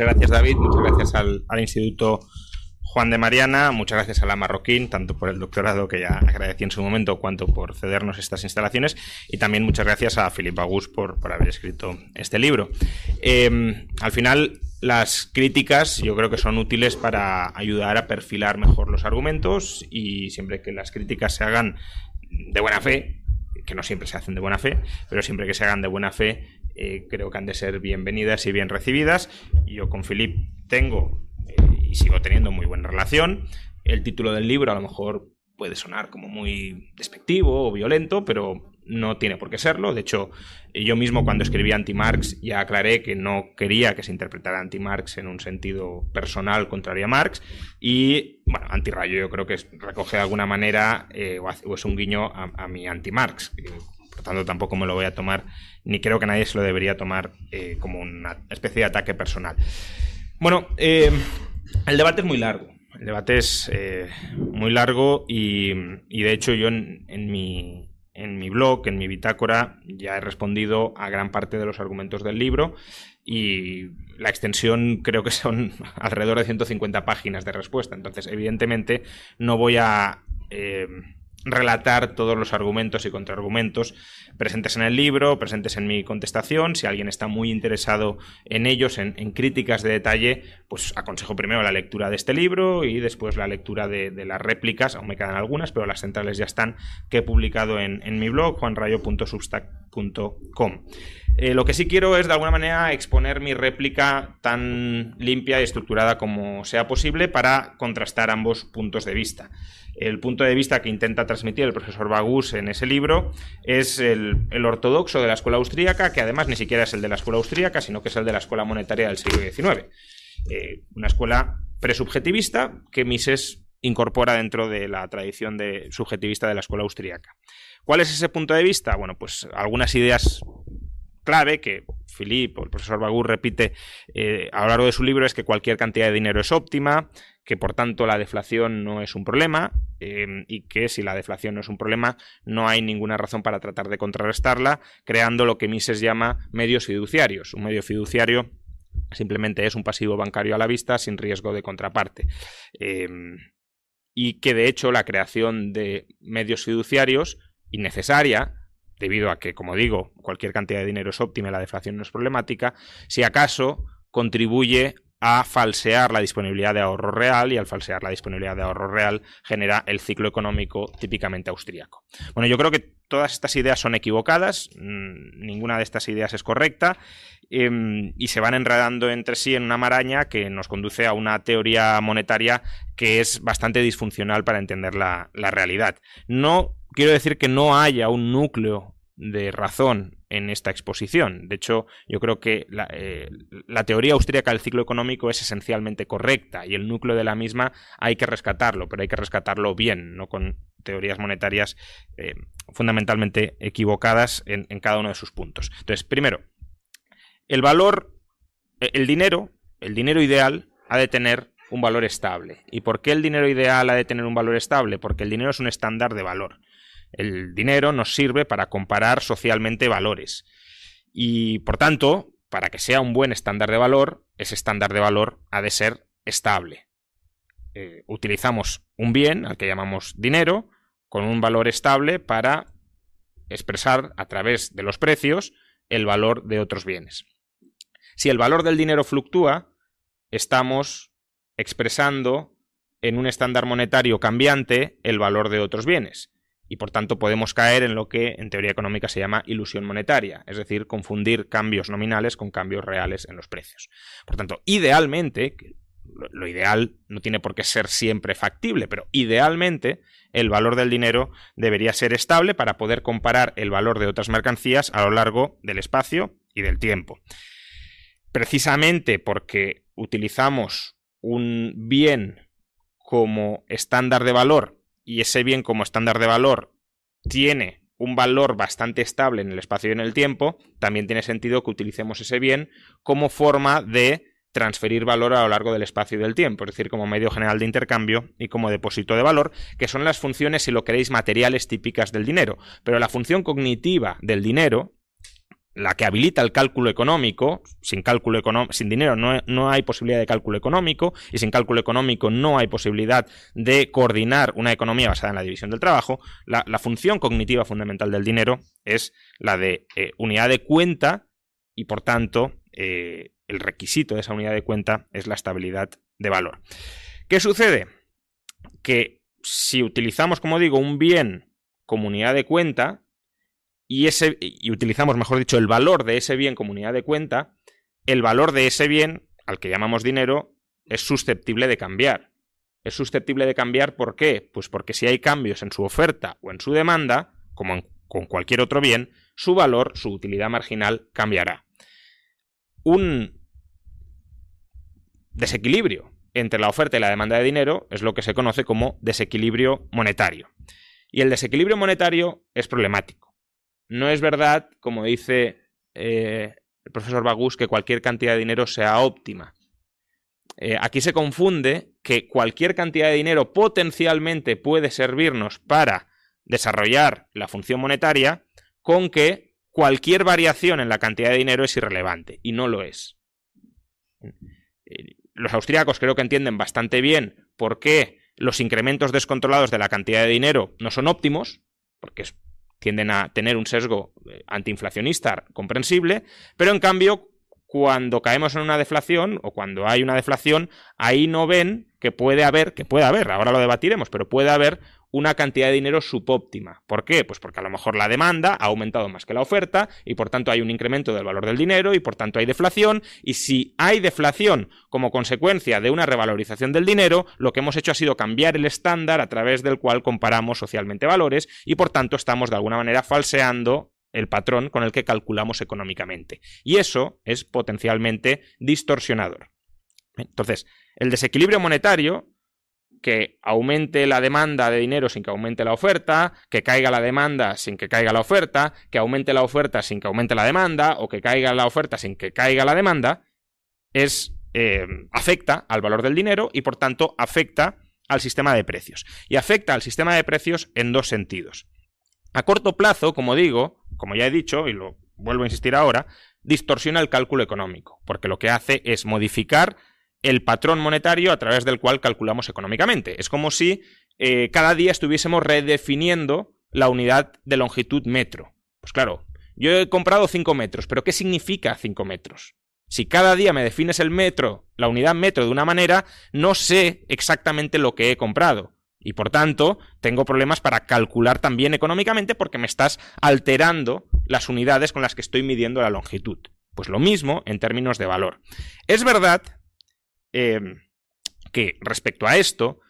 Muchas gracias David, muchas gracias al, Instituto Juan de Mariana, muchas gracias a la Marroquín, tanto por el doctorado que ya agradecí en su momento, cuanto por cedernos estas instalaciones, y también muchas gracias a Filipe Agus por, haber escrito este libro. Eh, al final, las críticas yo creo que son útiles para ayudar a perfilar mejor los argumentos y siempre que las críticas se hagan de buena fe, que no siempre se hacen de buena fe, pero siempre que se hagan de buena fe, eh, creo que han de ser bienvenidas y bien recibidas. Yo con Filip tengo eh, y sigo teniendo muy buena relación. El título del libro a lo mejor puede sonar como muy despectivo o violento, pero no tiene por qué serlo. De hecho, yo mismo cuando escribí anti-Marx ya aclaré que no quería que se interpretara anti-Marx en un sentido personal contrario a Marx. Y, bueno, anti-rayo yo creo que recoge de alguna manera eh, o, es un guiño a, a mi anti-Marx. Por tanto, tampoco me lo voy a tomar, ni creo que nadie se lo debería tomar eh, como una especie de ataque personal. Bueno, eh, el debate es muy largo. El debate es eh, muy largo y, de hecho yo en, mi, en mi blog, en mi bitácora, ya he respondido a gran parte de los argumentos del libro y la extensión creo que son alrededor de 150 páginas de respuesta. Entonces, evidentemente, no voy a... relatar todos los argumentos y contraargumentos presentes en el libro, presentes en mi contestación. Si alguien está muy interesado en ellos, en, críticas de detalle, pues aconsejo primero la lectura de este libro y después la lectura de, las réplicas, aún me quedan algunas, pero las centrales ya están, que he publicado en, en mi blog, juanrayo.substack.com. Eh, lo que sí quiero es de alguna manera exponer mi réplica tan limpia y estructurada como sea posible para contrastar ambos puntos de vista. El punto de vista que intenta transmitir el profesor Bagus en ese libro es el, ortodoxo de la escuela austríaca, que además ni siquiera es el de la escuela austríaca, sino que es el de la escuela monetaria del siglo XIX. Eh, una escuela presubjetivista que Mises incorpora dentro de la tradición de subjetivista de la escuela austríaca. ¿Cuál es ese punto de vista? Bueno, pues algunas ideas clave que Philip o el profesor Bagur repite eh, a lo largo de su libro es que cualquier cantidad de dinero es óptima, que por tanto la deflación no es un problema eh, y que si la deflación no es un problema no hay ninguna razón para tratar de contrarrestarla creando lo que Mises llama medios fiduciarios. Un medio fiduciario simplemente es un pasivo bancario a la vista sin riesgo de contraparte. Eh, y que de hecho la creación de medios fiduciarios innecesaria debido a que, como digo, cualquier cantidad de dinero es óptima y la deflación no es problemática, si acaso contribuye a falsear la disponibilidad de ahorro real y al falsear la disponibilidad de ahorro real genera el ciclo económico típicamente austríaco. Bueno, yo creo que todas estas ideas son equivocadas, mmm, ninguna de estas ideas es correcta eh, y se van enredando entre sí en una maraña que nos conduce a una teoría monetaria que es bastante disfuncional para entender la realidad. No quiero decir que no haya un núcleo de razón en esta exposición. De hecho, yo creo que la, eh, la, teoría austríaca del ciclo económico es esencialmente correcta y el núcleo de la misma hay que rescatarlo, pero hay que rescatarlo bien, no con teorías monetarias eh, fundamentalmente equivocadas en, en cada uno de sus puntos. Entonces, primero, el valor, el dinero, el dinero ideal ha de tener un valor estable. ¿Y por qué el dinero ideal ha de tener un valor estable? Porque el dinero es un estándar de valor. El dinero nos sirve para comparar socialmente valores. Y por tanto, para que sea un buen estándar de valor, ese estándar de valor ha de ser estable. Eh, utilizamos un bien, al que llamamos dinero, con un valor estable para expresar a través de los precios el valor de otros bienes. Si el valor del dinero fluctúa, estamos expresando en un estándar monetario cambiante el valor de otros bienes y por tanto podemos caer en lo que en teoría económica se llama ilusión monetaria, es decir, confundir cambios nominales con cambios reales en los precios. Por tanto, idealmente, lo ideal no tiene por qué ser siempre factible, pero idealmente el valor del dinero debería ser estable para poder comparar el valor de otras mercancías a lo largo del espacio y del tiempo. Precisamente porque utilizamos un bien como estándar de valor y ese bien como estándar de valor tiene un valor bastante estable en el espacio y en el tiempo, también tiene sentido que utilicemos ese bien como forma de transferir valor a lo largo del espacio y del tiempo, es decir, como medio general de intercambio y como depósito de valor, que son las funciones, si lo queréis, materiales típicas del dinero. Pero la función cognitiva del dinero, la que habilita el cálculo económico, sin cálculo sin dinero no, hay posibilidad de cálculo económico, y sin cálculo económico no hay posibilidad de coordinar una economía basada en la división del trabajo, la, función cognitiva fundamental del dinero es la de eh, unidad de cuenta y por tanto eh, el requisito de esa unidad de cuenta es la estabilidad de valor. ¿Qué sucede? Que si utilizamos, como digo, un bien como unidad de cuenta, y, ese, y utilizamos, mejor dicho, el valor de ese bien como unidad de cuenta, el valor de ese bien, al que llamamos dinero, es susceptible de cambiar. Es susceptible de cambiar ¿por qué? Pues porque si hay cambios en su oferta o en su demanda, como con cualquier otro bien, su valor, su utilidad marginal cambiará. Un desequilibrio entre la oferta y la demanda de dinero es lo que se conoce como desequilibrio monetario. Y el desequilibrio monetario es problemático no es verdad, como dice eh, el profesor Bagus, que cualquier cantidad de dinero sea óptima. Eh, aquí se confunde que cualquier cantidad de dinero potencialmente puede servirnos para desarrollar la función monetaria con que cualquier variación en la cantidad de dinero es irrelevante y no lo es. Los austríacos creo que entienden bastante bien por qué los incrementos descontrolados de la cantidad de dinero no son óptimos, porque es tienden a tener un sesgo eh, antiinflacionista comprensible, pero en cambio cuando caemos en una deflación o cuando hay una deflación, ahí no ven que puede haber, que puede haber, ahora lo debatiremos, pero puede haber una cantidad de dinero subóptima. ¿Por qué? Pues porque a lo mejor la demanda ha aumentado más que la oferta y por tanto hay un incremento del valor del dinero y por tanto hay deflación y si hay deflación como consecuencia de una revalorización del dinero, lo que hemos hecho ha sido cambiar el estándar a través del cual comparamos socialmente valores y por tanto estamos de alguna manera falseando el patrón con el que calculamos económicamente. Y eso es potencialmente distorsionador. Entonces, el desequilibrio monetario que aumente la demanda de dinero sin que aumente la oferta, que caiga la demanda sin que caiga la oferta, que aumente la oferta sin que aumente la demanda, o que caiga la oferta sin que caiga la demanda, es, eh, afecta al valor del dinero y por tanto afecta al sistema de precios. Y afecta al sistema de precios en dos sentidos. A corto plazo, como digo, como ya he dicho, y lo vuelvo a insistir ahora, distorsiona el cálculo económico, porque lo que hace es modificar el patrón monetario a través del cual calculamos económicamente. Es como si eh, cada día estuviésemos redefiniendo la unidad de longitud metro. Pues claro, yo he comprado 5 metros, pero ¿qué significa 5 metros? Si cada día me defines el metro, la unidad metro de una manera, no sé exactamente lo que he comprado. Y por tanto, tengo problemas para calcular también económicamente porque me estás alterando las unidades con las que estoy midiendo la longitud. Pues lo mismo en términos de valor. Es verdad Em, que respecto a esto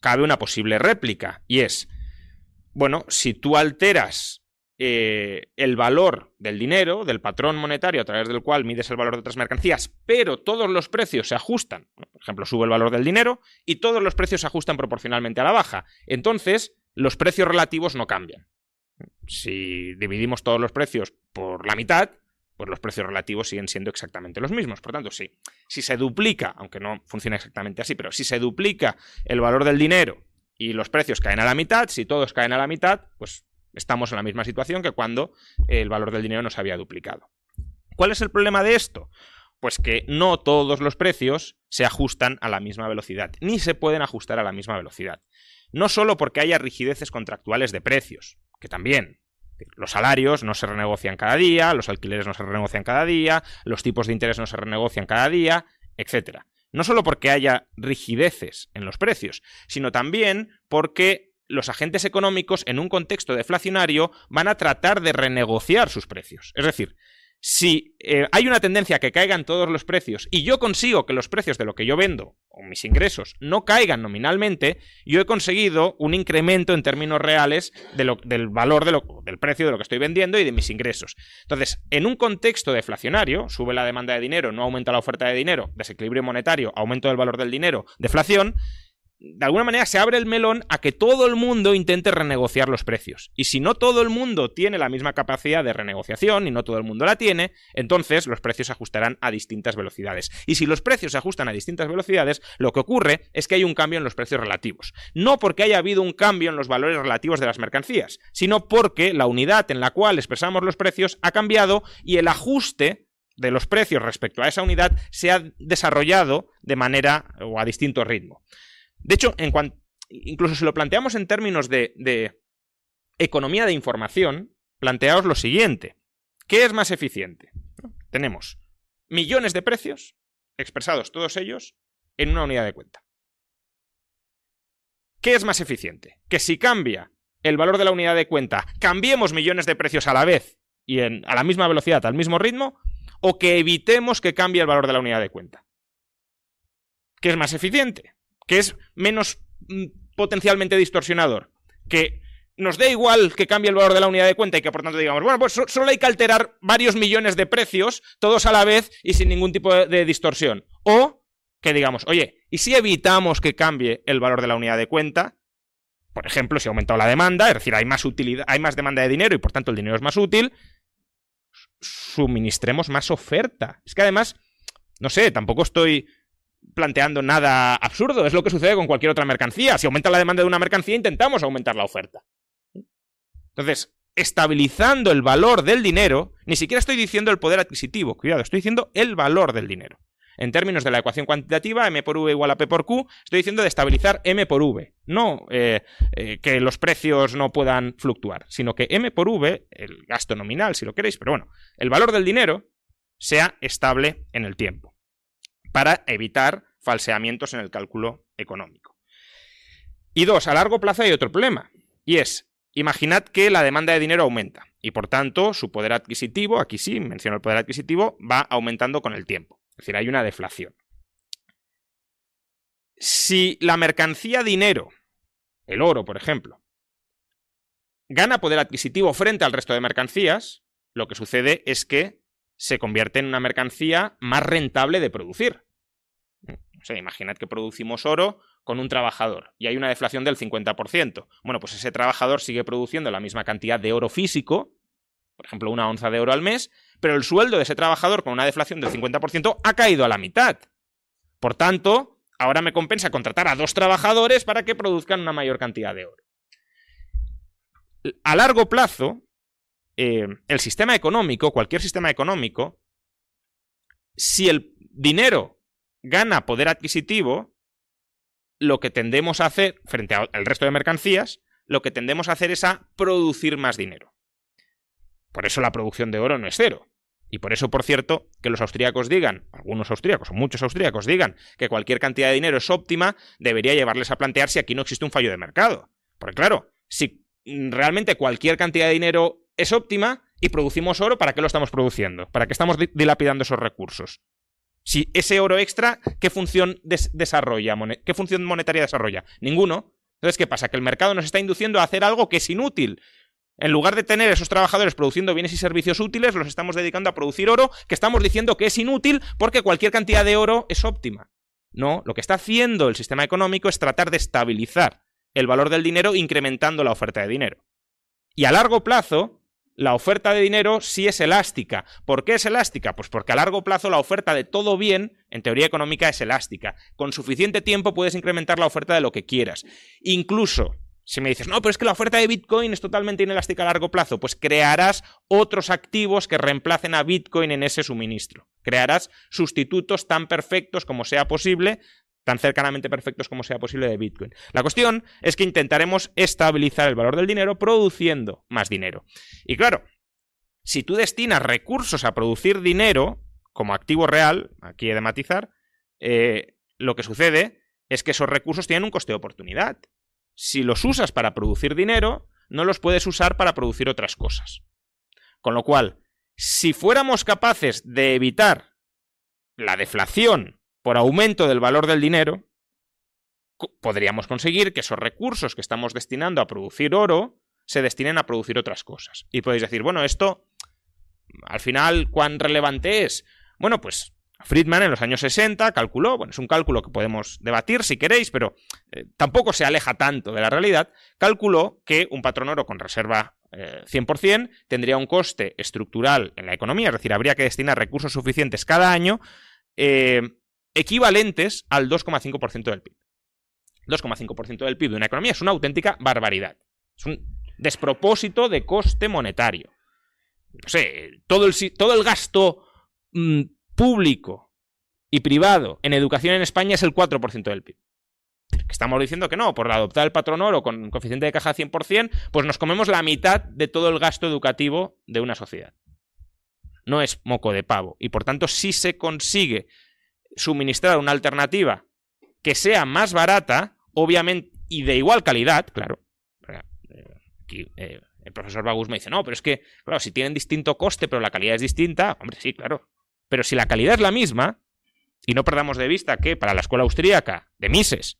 cabe una posible réplica y es, bueno, si tú alteras eh, el valor del dinero, del patrón monetario a través del cual mides el valor de otras mercancías, pero todos los precios se ajustan, por ejemplo, sube el valor del dinero y todos los precios se ajustan proporcionalmente a la baja, entonces los precios relativos no cambian. Si dividimos todos los precios por la mitad, pues los precios relativos siguen siendo exactamente los mismos. Por tanto, sí, si se duplica, aunque no funciona exactamente así, pero si se duplica el valor del dinero y los precios caen a la mitad, si todos caen a la mitad, pues estamos en la misma situación que cuando el valor del dinero no se había duplicado. ¿Cuál es el problema de esto? Pues que no todos los precios se ajustan a la misma velocidad, ni se pueden ajustar a la misma velocidad. No solo porque haya rigideces contractuales de precios, que también, los salarios no se renegocian cada día, los alquileres no se renegocian cada día, los tipos de interés no se renegocian cada día, etc. No solo porque haya rigideces en los precios, sino también porque los agentes económicos en un contexto deflacionario van a tratar de renegociar sus precios. Es decir, si eh, hay una tendencia a que caigan todos los precios y yo consigo que los precios de lo que yo vendo o mis ingresos no caigan nominalmente, yo he conseguido un incremento en términos reales del valor del precio de lo que estoy vendiendo y de mis ingresos. Entonces, en un contexto deflacionario, sube la demanda de dinero, no aumenta la oferta de dinero, desequilibrio monetario, aumento del valor del dinero, deflación, de alguna manera se abre el melón a que todo el mundo intente renegociar los precios. Y si no todo el mundo tiene la misma capacidad de renegociación y no todo el mundo la tiene, entonces los precios se ajustarán a distintas velocidades. Y si los precios se ajustan a distintas velocidades, lo que ocurre es que hay un cambio en los precios relativos. No porque haya habido un cambio en los valores relativos de las mercancías, sino porque la unidad en la cual expresamos los precios ha cambiado y el ajuste de los precios respecto a esa unidad se ha desarrollado de manera o a distinto ritmo. De hecho, incluso si lo planteamos en términos de, economía de información, planteaos lo siguiente. ¿Qué es más eficiente? Tenemos millones de precios, expresados todos ellos, en una unidad de cuenta. ¿Qué es más eficiente? Que si cambia el valor de la unidad de cuenta, cambiemos millones de precios a la vez y a la misma velocidad, al mismo ritmo, o que evitemos que cambie el valor de la unidad de cuenta. ¿Qué es más eficiente? Que es menos mm, potencialmente distorsionador, que nos dé igual que cambie el valor de la unidad de cuenta y que por tanto digamos, bueno, pues solo hay que alterar varios millones de precios, todos a la vez y sin ningún tipo de, distorsión. O que digamos, oye, ¿y si evitamos que cambie el valor de la unidad de cuenta? Por ejemplo, si ha aumentado la demanda, es decir, hay más utilidad, hay más demanda de dinero y por tanto el dinero es más útil, suministremos más oferta. Es que además, no sé, tampoco estoy planteando nada absurdo. Es lo que sucede con cualquier otra mercancía. Si aumenta la demanda de una mercancía, intentamos aumentar la oferta. Entonces, estabilizando el valor del dinero, ni siquiera estoy diciendo el poder adquisitivo, cuidado, estoy diciendo el valor del dinero. En términos de la ecuación cuantitativa, m por v igual a p por q, estoy diciendo de estabilizar m por v, no eh, eh, que los precios no puedan fluctuar, sino que m por v, el gasto nominal si lo queréis, pero bueno, el valor del dinero sea estable en el tiempo para evitar falseamientos en el cálculo económico. Y dos, a largo plazo hay otro problema, y es, imaginad que la demanda de dinero aumenta, y por tanto su poder adquisitivo, aquí sí menciono el poder adquisitivo, va aumentando con el tiempo, es decir, hay una deflación. Si la mercancía dinero, el oro, por ejemplo, gana poder adquisitivo frente al resto de mercancías, lo que sucede es que se convierte en una mercancía más rentable de producir. O sea, imaginad que producimos oro con un trabajador y hay una deflación del 50%. Bueno, pues ese trabajador sigue produciendo la misma cantidad de oro físico, por ejemplo, una onza de oro al mes, pero el sueldo de ese trabajador con una deflación del 50% ha caído a la mitad. Por tanto, ahora me compensa contratar a dos trabajadores para que produzcan una mayor cantidad de oro. A largo plazo, eh, el sistema económico, cualquier sistema económico, si el dinero gana poder adquisitivo, lo que tendemos a hacer, frente al resto de mercancías, lo que tendemos a hacer es a producir más dinero. Por eso la producción de oro no es cero. Y por eso, por cierto, que los austríacos digan, algunos austríacos o muchos austríacos digan que cualquier cantidad de dinero es óptima, debería llevarles a plantear si aquí no existe un fallo de mercado. Porque claro, si realmente cualquier cantidad de dinero es óptima y producimos oro, ¿para qué lo estamos produciendo? ¿Para qué estamos dilapidando esos recursos? Si ese oro extra, ¿qué función desarrolla? ¿Qué función monetaria desarrolla? Ninguno. Entonces, ¿qué pasa? Que el mercado nos está induciendo a hacer algo que es inútil. En lugar de tener esos trabajadores produciendo bienes y servicios útiles, los estamos dedicando a producir oro, que estamos diciendo que es inútil porque cualquier cantidad de oro es óptima. No, lo que está haciendo el sistema económico es tratar de estabilizar el valor del dinero incrementando la oferta de dinero. Y a largo plazo, la oferta de dinero sí es elástica. ¿Por qué es elástica? Pues porque a largo plazo la oferta de todo bien, en teoría económica, es elástica. Con suficiente tiempo puedes incrementar la oferta de lo que quieras. Incluso, si me dices, no, pero es que la oferta de Bitcoin es totalmente inelástica a largo plazo, pues crearás otros activos que reemplacen a Bitcoin en ese suministro. Crearás sustitutos tan perfectos como sea posible tan cercanamente perfectos como sea posible de Bitcoin. La cuestión es que intentaremos estabilizar el valor del dinero produciendo más dinero. Y claro, si tú destinas recursos a producir dinero como activo real, aquí he de matizar, eh, lo que sucede es que esos recursos tienen un coste de oportunidad. si los usas para producir dinero, no los puedes usar para producir otras cosas. Con lo cual, si fuéramos capaces de evitar la deflación por aumento del valor del dinero, podríamos conseguir que esos recursos que estamos destinando a producir oro se destinen a producir otras cosas. Y podéis decir, bueno, esto, al final, ¿cuán relevante es? Bueno, pues Friedman en los años 60 calculó, bueno, es un cálculo que podemos debatir si queréis, pero eh, tampoco se aleja tanto de la realidad, calculó que un patrón oro con reserva 100% eh, tendría un coste estructural en la economía, es decir, habría que destinar recursos suficientes cada año eh, equivalentes al 2,5% del PIB. 2,5% del PIB de una economía es una auténtica barbaridad. Es un despropósito de coste monetario. No sé, todo el, todo el gasto mm, público y privado en educación en España es el 4% del PIB. Estamos diciendo que no, por adoptar el patrón oro con coeficiente de caja 100%, pues nos comemos la mitad de todo el gasto educativo de una sociedad. No es moco de pavo. Y por tanto, si se consigue suministrar una alternativa que sea más barata, obviamente, y de igual calidad, claro. Aquí eh, el profesor Bagus me dice, no, pero es que, claro, si tienen distinto coste, pero la calidad es distinta, hombre, sí, claro. Pero si la calidad es la misma, y no perdamos de vista que para la escuela austríaca de Mises,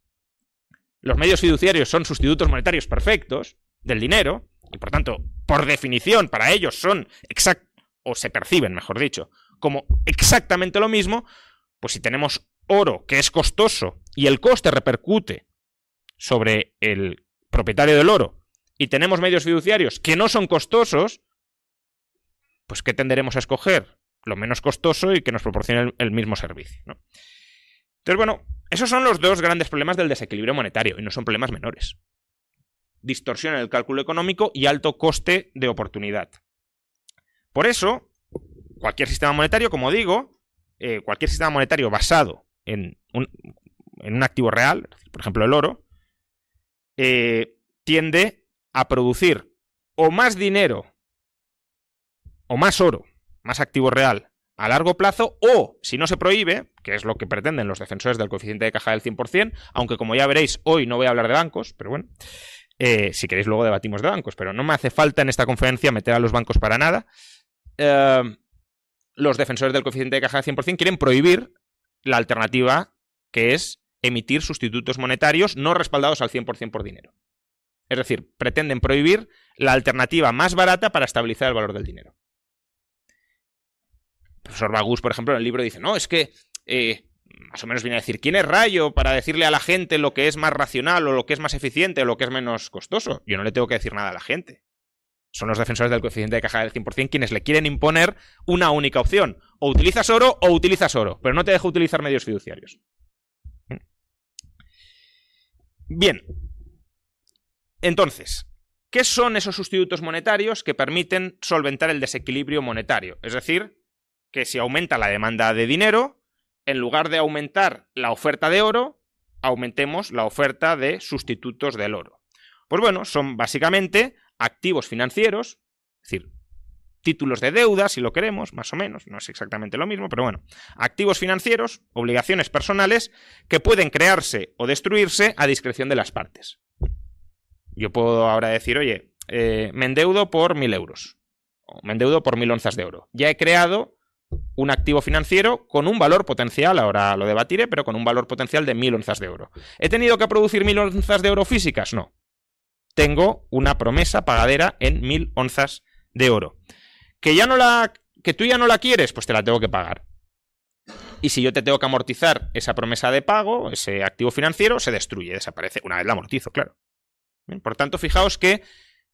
los medios fiduciarios son sustitutos monetarios perfectos del dinero, y por tanto, por definición, para ellos son exactos, o se perciben, mejor dicho, como exactamente lo mismo, pues si tenemos oro que es costoso y el coste repercute sobre el propietario del oro y tenemos medios fiduciarios que no son costosos, pues ¿qué tenderemos a escoger? Lo menos costoso y que nos proporcione el, mismo servicio. Entonces, bueno, esos son los dos grandes problemas del desequilibrio monetario y no son problemas menores. Distorsión en el cálculo económico y alto coste de oportunidad. Por eso, cualquier sistema monetario, como digo, eh, cualquier sistema monetario basado en un, en un, activo real, por ejemplo el oro, eh, tiende a producir o más dinero o más oro, más activo real a largo plazo, o si no se prohíbe, que es lo que pretenden los defensores del coeficiente de caja del 100%, aunque como ya veréis, hoy no voy a hablar de bancos, pero bueno, eh, si queréis luego debatimos de bancos, pero no me hace falta en esta conferencia meter a los bancos para nada. Los defensores del coeficiente de caja de 100% quieren prohibir la alternativa que es emitir sustitutos monetarios no respaldados al 100% por dinero. Es decir, pretenden prohibir la alternativa más barata para estabilizar el valor del dinero. El profesor Bagus, por ejemplo, en el libro dice, no, es que eh, más o menos viene a decir, ¿quién es Rayo para decirle a la gente lo que es más racional o lo que es más eficiente o lo que es menos costoso? Yo no le tengo que decir nada a la gente son los defensores del coeficiente de caja del 100% quienes le quieren imponer una única opción. O utilizas oro o utilizas oro, pero no te deja utilizar medios fiduciarios. Bien. Entonces, ¿qué son esos sustitutos monetarios que permiten solventar el desequilibrio monetario? Es decir, que si aumenta la demanda de dinero, en lugar de aumentar la oferta de oro, aumentemos la oferta de sustitutos del oro. Pues bueno, son básicamente activos financieros, es decir, títulos de deuda, si lo queremos, más o menos, no es exactamente lo mismo, pero bueno, activos financieros, obligaciones personales, que pueden crearse o destruirse a discreción de las partes. Yo puedo ahora decir, oye, eh, me endeudo por mil euros, o me endeudo por mil onzas de oro. Ya he creado un activo financiero con un valor potencial, ahora lo debatiré, pero con un valor potencial de mil onzas de oro. ¿He tenido que producir mil onzas de oro físicas? No tengo una promesa pagadera en mil onzas de oro. Que ya no la. que tú ya no la quieres, pues te la tengo que pagar. Y si yo te tengo que amortizar esa promesa de pago, ese activo financiero, se destruye, desaparece. Una vez la amortizo, claro. por tanto, fijaos que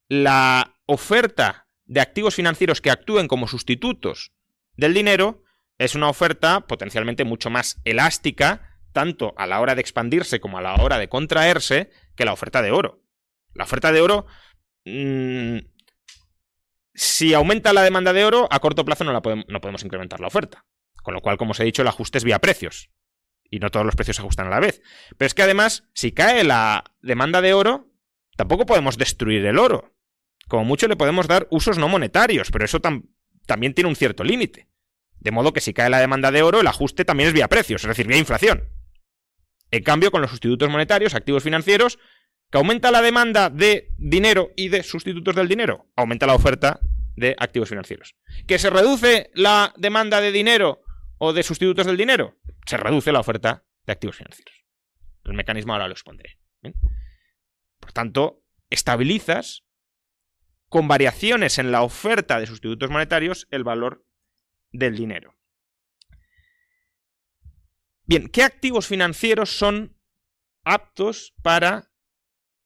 la oferta de activos financieros que actúen como sustitutos del dinero es una oferta potencialmente mucho más elástica, tanto a la hora de expandirse como a la hora de contraerse, que la oferta de oro. La oferta de oro, mm, si aumenta la demanda de oro, a corto plazo no, la podemos, no podemos incrementar la oferta. Con lo cual, como os he dicho, el ajuste es vía precios. Y no todos los precios se ajustan a la vez. Pero es que además, si cae la demanda de oro, tampoco podemos destruir el oro. Como mucho le podemos dar usos no monetarios, pero eso también tiene un cierto límite. De modo que si cae la demanda de oro, el ajuste también es vía precios, es decir, vía inflación. En cambio, con los sustitutos monetarios, activos financieros, ¿Que aumenta la demanda de dinero y de sustitutos del dinero? Aumenta la oferta de activos financieros. ¿Que se reduce la demanda de dinero o de sustitutos del dinero? Se reduce la oferta de activos financieros. El mecanismo ahora lo expondré. Por tanto, estabilizas con variaciones en la oferta de sustitutos monetarios el valor del dinero. Bien, ¿qué activos financieros son aptos para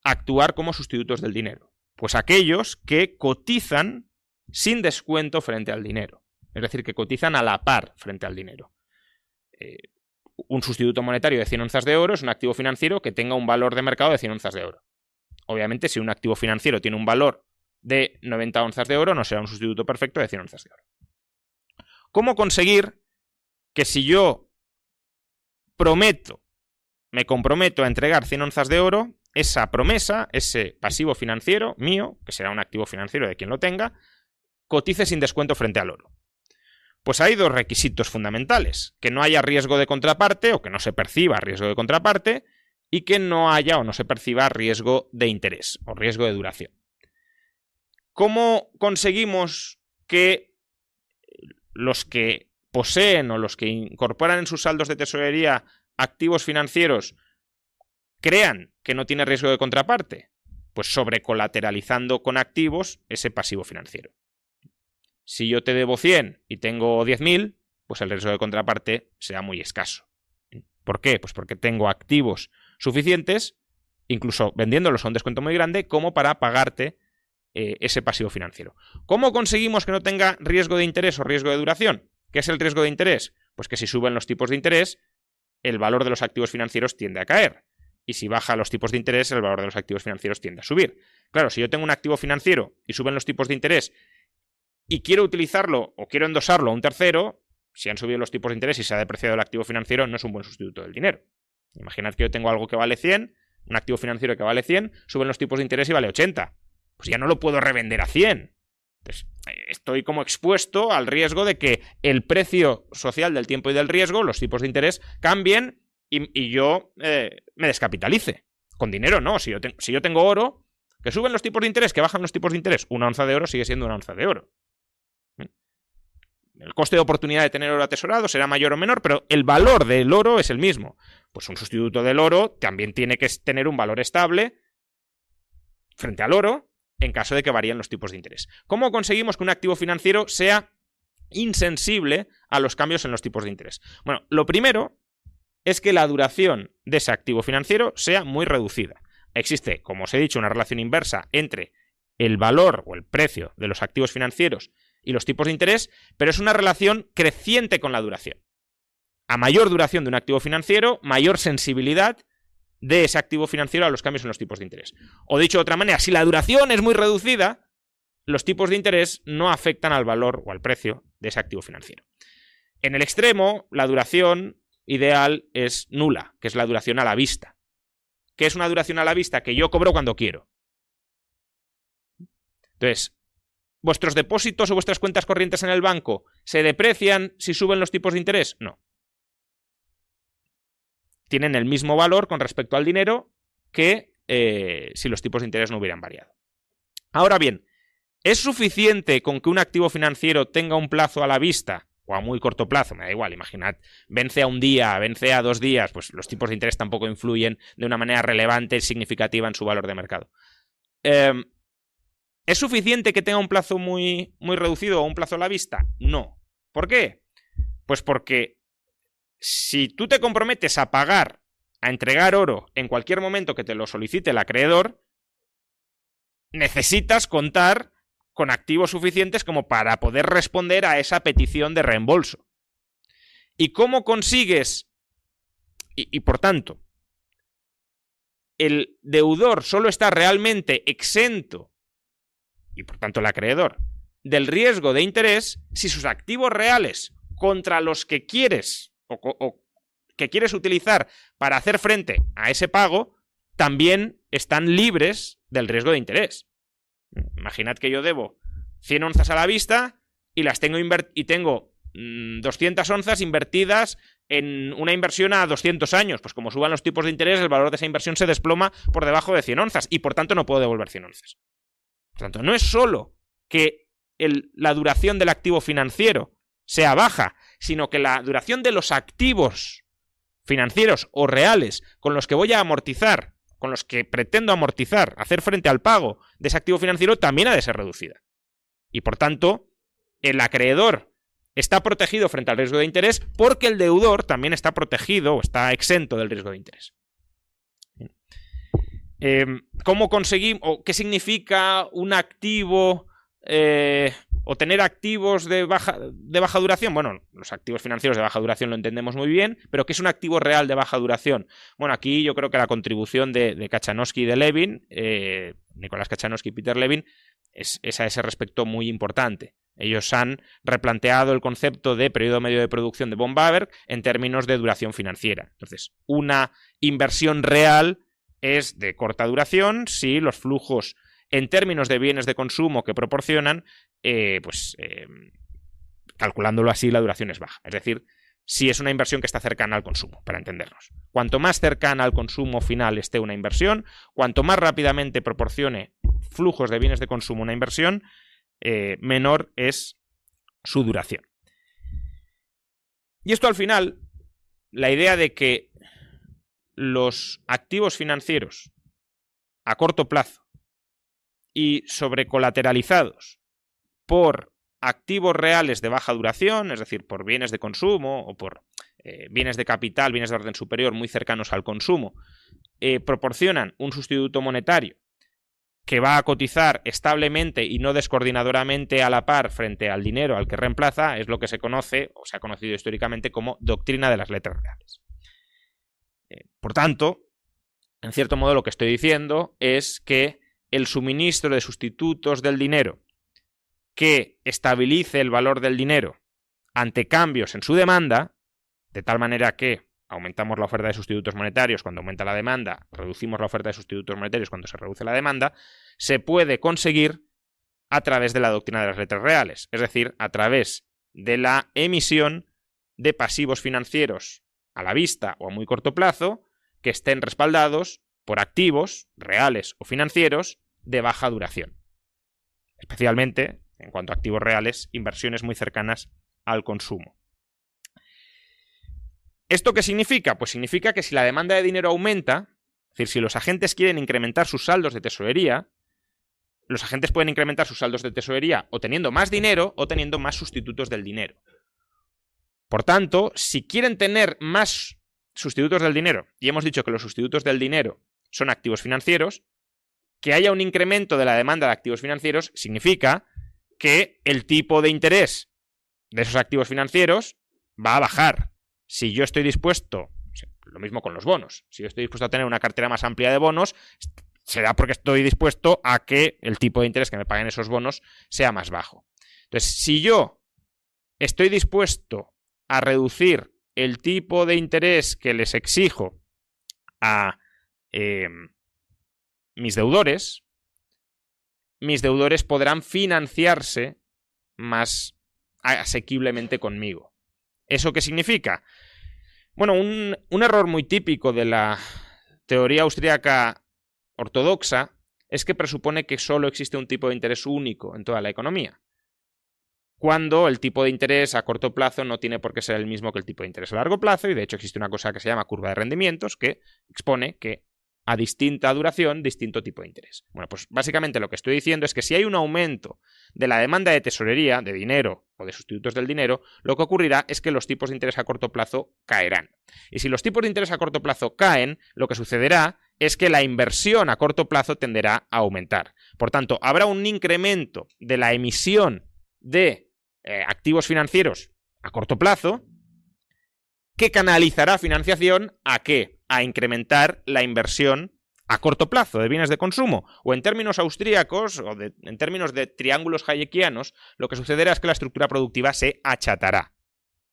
actuar como sustitutos del dinero? Pues aquellos que cotizan sin descuento frente al dinero. Es decir, que cotizan a la par frente al dinero. Eh, un sustituto monetario de 100 onzas de oro es un activo financiero que tenga un valor de mercado de 100 onzas de oro. Obviamente, si un activo financiero tiene un valor de 90 onzas de oro, no será un sustituto perfecto de 100 onzas de oro. ¿Cómo conseguir que si yo prometo, me comprometo a entregar 100 onzas de oro, esa promesa, ese pasivo financiero mío, que será un activo financiero de quien lo tenga, cotice sin descuento frente al oro? Pues hay dos requisitos fundamentales, que no haya riesgo de contraparte o que no se perciba riesgo de contraparte y que no haya o no se perciba riesgo de interés o riesgo de duración. ¿Cómo conseguimos que los que poseen o los que incorporan en sus saldos de tesorería activos financieros crean que no tiene riesgo de contraparte? Pues sobrecolateralizando con activos ese pasivo financiero. Si yo te debo 100 y tengo 10.000, pues el riesgo de contraparte será muy escaso. ¿Por qué? Pues porque tengo activos suficientes, incluso vendiéndolos a un descuento muy grande, como para pagarte eh, ese pasivo financiero. ¿Cómo conseguimos que no tenga riesgo de interés o riesgo de duración? ¿Qué es el riesgo de interés? Pues que si suben los tipos de interés, el valor de los activos financieros tiende a caer. Y si baja los tipos de interés, el valor de los activos financieros tiende a subir. Claro, si yo tengo un activo financiero y suben los tipos de interés y quiero utilizarlo o quiero endosarlo a un tercero, si han subido los tipos de interés y se ha depreciado el activo financiero, no es un buen sustituto del dinero. Imaginad que yo tengo algo que vale 100, un activo financiero que vale 100, suben los tipos de interés y vale 80. Pues ya no lo puedo revender a 100. Entonces, estoy como expuesto al riesgo de que el precio social del tiempo y del riesgo, los tipos de interés, cambien y, yo eh, me descapitalice. Con dinero no, si yo, si yo tengo oro, que suben los tipos de interés, que bajan los tipos de interés, una onza de oro sigue siendo una onza de oro. El coste de oportunidad de tener oro atesorado será mayor o menor, pero el valor del oro es el mismo. Pues un sustituto del oro también tiene que tener un valor estable frente al oro en caso de que varíen los tipos de interés. ¿Cómo conseguimos que un activo financiero sea insensible a los cambios en los tipos de interés? Bueno, lo primero es que la duración de ese activo financiero sea muy reducida. Existe, como os he dicho, una relación inversa entre el valor o el precio de los activos financieros y los tipos de interés, pero es una relación creciente con la duración. A mayor duración de un activo financiero, mayor sensibilidad de ese activo financiero a los cambios en los tipos de interés. O dicho de otra manera, si la duración es muy reducida, los tipos de interés no afectan al valor o al precio de ese activo financiero. En el extremo, la duración ideal es nula, que es la duración a la vista. ¿Qué es una duración a la vista? Que yo cobro cuando quiero. Entonces, ¿vuestros depósitos o vuestras cuentas corrientes en el banco se deprecian si suben los tipos de interés? No. Tienen el mismo valor con respecto al dinero que eh, si los tipos de interés no hubieran variado. Ahora bien, ¿es suficiente con que un activo financiero tenga un plazo a la vista o a muy corto plazo, me da igual, imaginad, vence a un día, vence a dos días, pues los tipos de interés tampoco influyen de una manera relevante y significativa en su valor de mercado. Em, ¿Es suficiente que tenga un plazo muy, muy reducido o un plazo a la vista? No. ¿Por qué? Pues porque si tú te comprometes a pagar, a entregar oro en cualquier momento que te lo solicite el acreedor, necesitas contar con activos suficientes como para poder responder a esa petición de reembolso. ¿Y cómo consigues? Y, por tanto, el deudor solo está realmente exento y por tanto el acreedor, del riesgo de interés si sus activos reales contra los que quieres o, que quieres utilizar para hacer frente a ese pago también están libres del riesgo de interés. Imaginad que yo debo 100 onzas a la vista y las tengo y tengo 200 mm, onzas invertidas en una inversión a 200 años. Pues como suban los tipos de interés, el valor de esa inversión se desploma por debajo de 100 onzas y por tanto no puedo devolver 100 onzas. Por tanto, no es solo que la duración del activo financiero sea baja, sino que la duración de los activos financieros o reales con los que voy a amortizar, con los que pretendo amortizar, hacer frente al pago de ese activo financiero, también ha de ser reducida. Y por tanto, el acreedor está protegido frente al riesgo de interés porque el deudor también está protegido o está exento del riesgo de interés. Em, ¿Cómo conseguimos, o qué significa un activo eh, o tener activos de baja, de baja duración? Bueno, los activos financieros de baja duración lo entendemos muy bien, pero ¿qué es un activo real de baja duración? Bueno, aquí yo creo que la contribución de, de Kachanowski y de Levin, eh, Nicolás Kachanowski y Peter Levin, es, es a ese respecto muy importante. Ellos han replanteado el concepto de periodo medio de producción de von en términos de duración financiera. Entonces, una inversión real es de corta duración si los flujos en términos de bienes de consumo que proporcionan, eh, pues eh, calculándolo así, la duración es baja. Es decir, si es una inversión que está cercana al consumo, para entendernos. Cuanto más cercana al consumo final esté una inversión, cuanto más rápidamente proporcione flujos de bienes de consumo una inversión, eh, menor es su duración. Y esto al final, la idea de que los activos financieros a corto plazo y sobrecolateralizados por activos reales de baja duración, es decir, por bienes de consumo o por eh, bienes de capital, bienes de orden superior muy cercanos al consumo, eh, proporcionan un sustituto monetario que va a cotizar establemente y no descoordinadoramente a la par frente al dinero al que reemplaza, es lo que se conoce o se ha conocido históricamente como doctrina de las letras reales. Eh, por tanto, en cierto modo lo que estoy diciendo es que el suministro de sustitutos del dinero que estabilice el valor del dinero ante cambios en su demanda, de tal manera que aumentamos la oferta de sustitutos monetarios cuando aumenta la demanda, reducimos la oferta de sustitutos monetarios cuando se reduce la demanda, se puede conseguir a través de la doctrina de las letras reales, es decir, a través de la emisión de pasivos financieros a la vista o a muy corto plazo que estén respaldados por activos reales o financieros de baja duración. Especialmente, en cuanto a activos reales, inversiones muy cercanas al consumo. ¿Esto qué significa? Pues significa que si la demanda de dinero aumenta, es decir, si los agentes quieren incrementar sus saldos de tesorería, los agentes pueden incrementar sus saldos de tesorería o teniendo más dinero o teniendo más sustitutos del dinero. Por tanto, si quieren tener más sustitutos del dinero, y hemos dicho que los sustitutos del dinero son activos financieros, que haya un incremento de la demanda de activos financieros significa que el tipo de interés de esos activos financieros va a bajar si yo estoy dispuesto, lo mismo con los bonos, si yo estoy dispuesto a tener una cartera más amplia de bonos, será porque estoy dispuesto a que el tipo de interés que me paguen esos bonos sea más bajo. Entonces, si yo estoy dispuesto a reducir el tipo de interés que les exijo a em, mis deudores, mis deudores podrán financiarse más asequiblemente conmigo. ¿Eso qué significa? Bueno, un, error muy típico de la teoría austríaca ortodoxa es que presupone que solo existe un tipo de interés único en toda la economía, cuando el tipo de interés a corto plazo no tiene por qué ser el mismo que el tipo de interés a largo plazo, y de hecho existe una cosa que se llama curva de rendimientos que expone que a distinta duración, distinto tipo de interés. Bueno, pues básicamente lo que estoy diciendo es que si hay un aumento de la demanda de tesorería, de dinero o de sustitutos del dinero, lo que ocurrirá es que los tipos de interés a corto plazo caerán. Y si los tipos de interés a corto plazo caen, lo que sucederá es que la inversión a corto plazo tenderá a aumentar. Por tanto, habrá un incremento de la emisión de eh, activos financieros a corto plazo que canalizará financiación a qué? A incrementar la inversión a corto plazo de bienes de consumo. O en términos austríacos, o en términos de triángulos hayekianos, lo que sucederá es que la estructura productiva se achatará.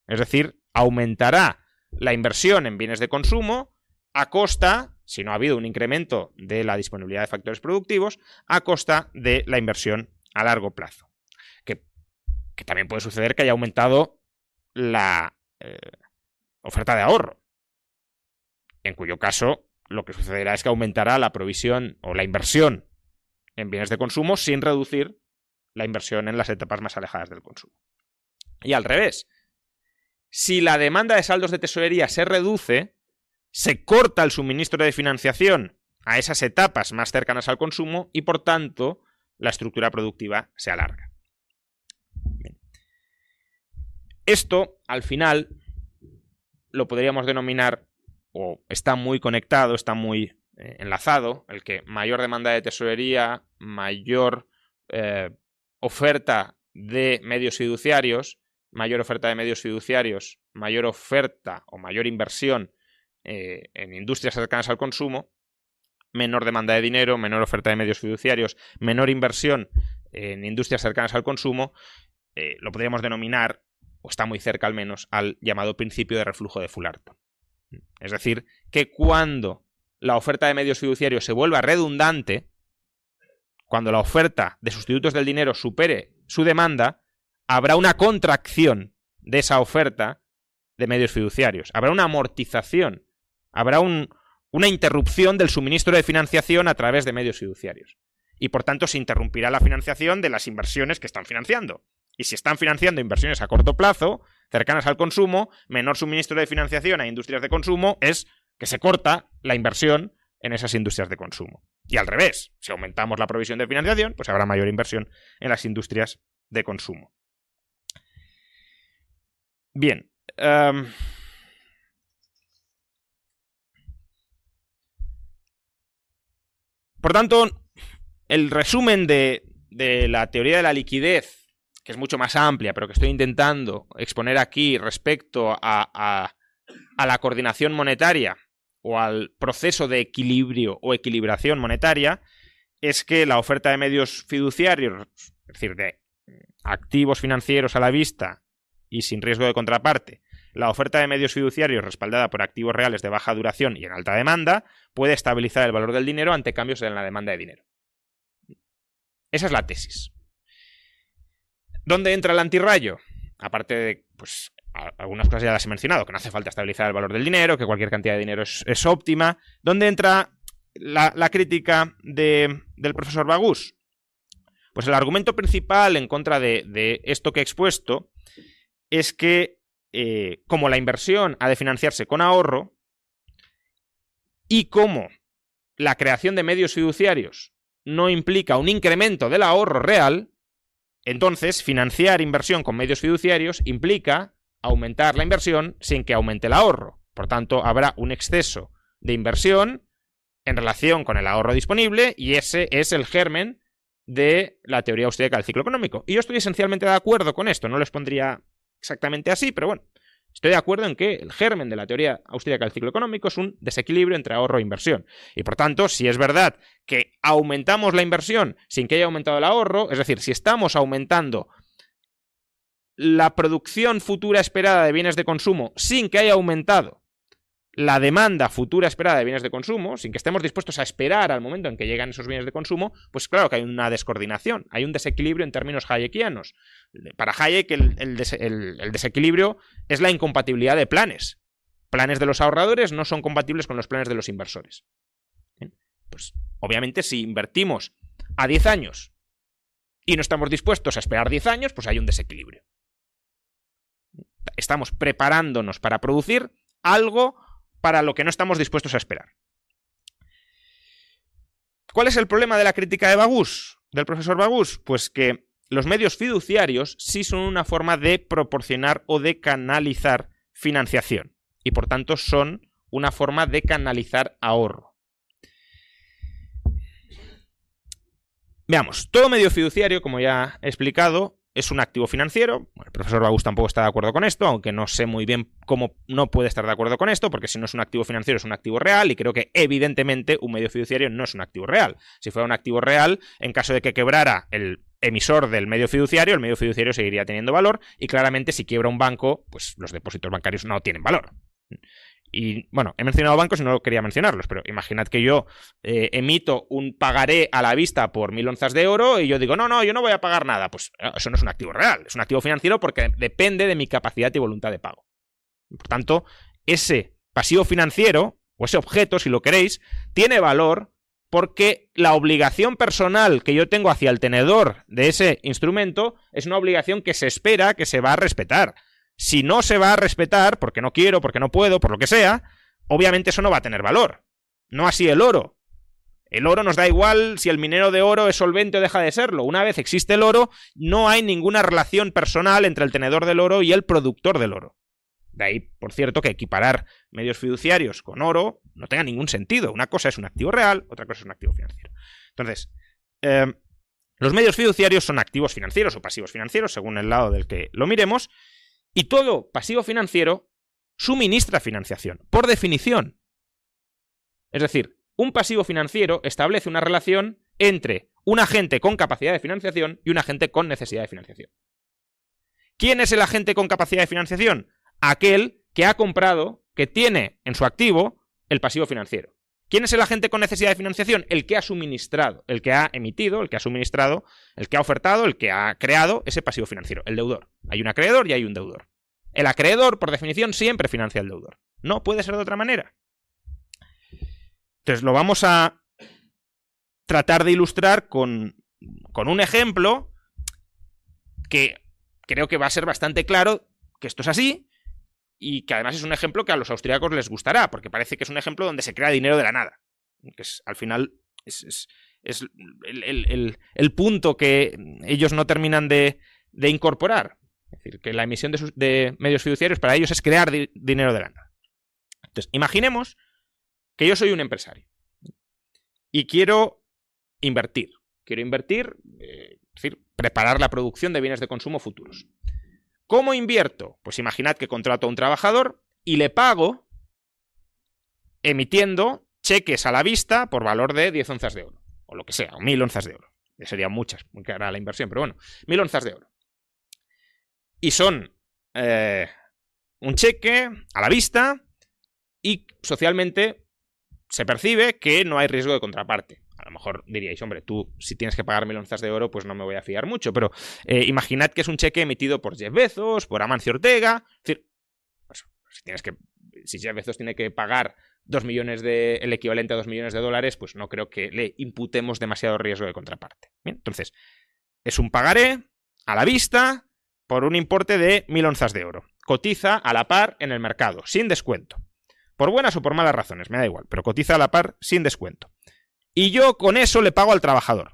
Es decir, aumentará la inversión en bienes de consumo a costa, si no ha habido un incremento de la disponibilidad de factores productivos, a costa de la inversión a largo plazo. Que, también puede suceder que haya aumentado la, eh, oferta de ahorro. En cuyo caso, lo que sucederá es que aumentará la provisión o la inversión en bienes de consumo sin reducir la inversión en las etapas más alejadas del consumo. Y al revés, si la demanda de saldos de tesorería se reduce, se corta el suministro de financiación a esas etapas más cercanas al consumo y por tanto la estructura productiva se alarga. Esto, al final, lo podríamos denominar, o está muy conectado, está muy eh, enlazado, el que mayor demanda de tesorería, mayor eh, oferta de medios fiduciarios, mayor oferta de medios fiduciarios, mayor oferta o mayor inversión eh, en industrias cercanas al consumo, menor demanda de dinero, menor oferta de medios fiduciarios, menor inversión en industrias cercanas al consumo, lo podríamos denominar, o está muy cerca al menos, al llamado principio de reflujo de Fullerton. Es decir, que cuando la oferta de medios fiduciarios se vuelva redundante, cuando la oferta de sustitutos del dinero supere su demanda, habrá una contracción de esa oferta de medios fiduciarios, habrá una amortización, habrá una interrupción del suministro de financiación a través de medios fiduciarios. Y por tanto se interrumpirá la financiación de las inversiones que están financiando. Y si están financiando inversiones a corto plazo, cercanas al consumo, menor suministro de financiación a industrias de consumo es que se corta la inversión en esas industrias de consumo. Y al revés, si aumentamos la provisión de financiación, pues habrá mayor inversión en las industrias de consumo. Bien. Em, por tanto, el resumen de, la teoría de la liquidez, que es mucho más amplia, pero que estoy intentando exponer aquí respecto a la coordinación monetaria o al proceso de equilibrio o equilibración monetaria es que la oferta de medios fiduciarios, es decir, de activos financieros a la vista y sin riesgo de contraparte, la oferta de medios fiduciarios respaldada por activos reales de baja duración y en alta demanda puede estabilizar el valor del dinero ante cambios en la demanda de dinero. Esa es la tesis. ¿Dónde entra el antirrayo? Aparte de pues, algunas cosas ya las he mencionado, que no hace falta estabilizar el valor del dinero, que cualquier cantidad de dinero es, óptima. ¿Dónde entra la, crítica del profesor Bagus? Pues el argumento principal en contra de, esto que he expuesto es que eh, como la inversión ha de financiarse con ahorro y como la creación de medios fiduciarios no implica un incremento del ahorro real, entonces financiar inversión con medios fiduciarios implica aumentar la inversión sin que aumente el ahorro. Por tanto, habrá un exceso de inversión en relación con el ahorro disponible y ese es el germen de la teoría austríaca del ciclo económico. Y yo estoy esencialmente de acuerdo con esto, no les pondría exactamente así, pero bueno, estoy de acuerdo en que el germen de la teoría austríaca del ciclo económico es un desequilibrio entre ahorro e inversión. Y por tanto, si es verdad que aumentamos la inversión sin que haya aumentado el ahorro, es decir, si estamos aumentando la producción futura esperada de bienes de consumo sin que haya aumentado la demanda futura esperada de bienes de consumo, sin que estemos dispuestos a esperar al momento en que llegan esos bienes de consumo, pues claro que hay una descoordinación, hay un desequilibrio en términos hayekianos. Para Hayek el, desequilibrio es la incompatibilidad de planes. Planes de los ahorradores no son compatibles con los planes de los inversores. Pues obviamente si invertimos a 10 años y no estamos dispuestos a esperar 10 años, pues hay un desequilibrio estamos preparándonos para producir algo para lo que no estamos dispuestos a esperar. ¿Cuál es el problema de la crítica de Bagus, del profesor Bagus? Pues que los medios fiduciarios sí son una forma de proporcionar o de canalizar financiación y por tanto son una forma de canalizar ahorro. Veamos, todo medio fiduciario, como ya he explicado, es un activo financiero. el profesor Bagus tampoco está de acuerdo con esto, aunque no sé muy bien cómo no puede estar de acuerdo con esto, porque si no es un activo financiero es un activo real y creo que evidentemente un medio fiduciario no es un activo real. Si fuera un activo real, en caso de que quebrara el emisor del medio fiduciario, el medio fiduciario seguiría teniendo valor y claramente si quiebra un banco, pues los depósitos bancarios no tienen valor. Y bueno, he mencionado bancos y no quería mencionarlos, pero imaginad que yo eh, emito un pagaré a la vista por mil onzas de oro y yo digo, no, no, yo no voy a pagar nada. Pues eh, eso no es un activo real, es un activo financiero porque depende de mi capacidad y voluntad de pago. Por tanto, ese pasivo financiero, o ese objeto, si lo queréis, tiene valor porque la obligación personal que yo tengo hacia el tenedor de ese instrumento es una obligación que se espera que se va a respetar. Si no se va a respetar, porque no quiero, porque no puedo, por lo que sea, obviamente eso no va a tener valor. No así el oro. El oro nos da igual si el minero de oro es solvente o deja de serlo. Una vez existe el oro, no hay ninguna relación personal entre el tenedor del oro y el productor del oro. De ahí, por cierto, que equiparar medios fiduciarios con oro no tenga ningún sentido. Una cosa es un activo real, otra cosa es un activo financiero. Entonces, eh, los medios fiduciarios son activos financieros o pasivos financieros, según el lado del que lo miremos, y todo pasivo financiero suministra financiación, por definición. Es decir, un pasivo financiero establece una relación entre un agente con capacidad de financiación y un agente con necesidad de financiación. ¿Quién es el agente con capacidad de financiación? Aquel que ha comprado, que tiene en su activo el pasivo financiero. ¿Quién es el agente con necesidad de financiación? El que ha suministrado, el que ha emitido, el que ha suministrado, el que ha ofertado, el que ha creado ese pasivo financiero, el deudor. Hay un acreedor y hay un deudor. El acreedor, por definición, siempre financia al deudor. No puede ser de otra manera. Entonces lo vamos a tratar de ilustrar con, con un ejemplo que creo que va a ser bastante claro que esto es así y que además es un ejemplo que a los austríacos les gustará, porque parece que es un ejemplo donde se crea dinero de la nada. Que es, al final es, el, punto que ellos no terminan de, incorporar. Es decir, que la emisión de, de, medios fiduciarios para ellos es crear dinero de la nada. Entonces, imaginemos que yo soy un empresario y quiero invertir. Quiero invertir, eh, es decir, preparar la producción de bienes de consumo futuros. ¿Cómo invierto? Pues imaginad que contrato a un trabajador y le pago emitiendo cheques a la vista por valor de 10 onzas de oro, o lo que sea, o 1000 onzas de oro. Que serían muchas, muy cara la inversión, pero bueno, 1000 onzas de oro. Y son eh, un cheque a la vista y socialmente se percibe que no hay riesgo de contraparte. A lo mejor diríais, hombre, tú si tienes que pagar mil onzas de oro, pues no me voy a fiar mucho, pero eh, imaginad que es un cheque emitido por Jeff Bezos, por Amancio Ortega, es decir, pues, si tienes que, si Jeff Bezos tiene que pagar dos millones de, el equivalente a dos millones de dólares, pues no creo que le imputemos demasiado riesgo de contraparte. Bien, entonces, es un pagaré a la vista por un importe de mil onzas de oro. Cotiza a la par en el mercado, sin descuento. Por buenas o por malas razones, me da igual, pero cotiza a la par sin descuento. Y yo con eso le pago al trabajador.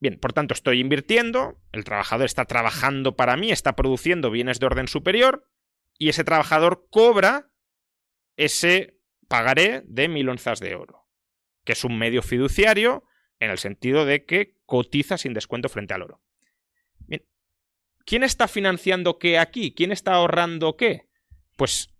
Bien, por tanto, estoy invirtiendo, el trabajador está trabajando para mí, está produciendo bienes de orden superior, y ese trabajador cobra ese pagaré de mil onzas de oro, que es un medio fiduciario en el sentido de que cotiza sin descuento frente al oro. ¿Quién está financiando qué aquí? ¿Quién está ahorrando qué? Pues,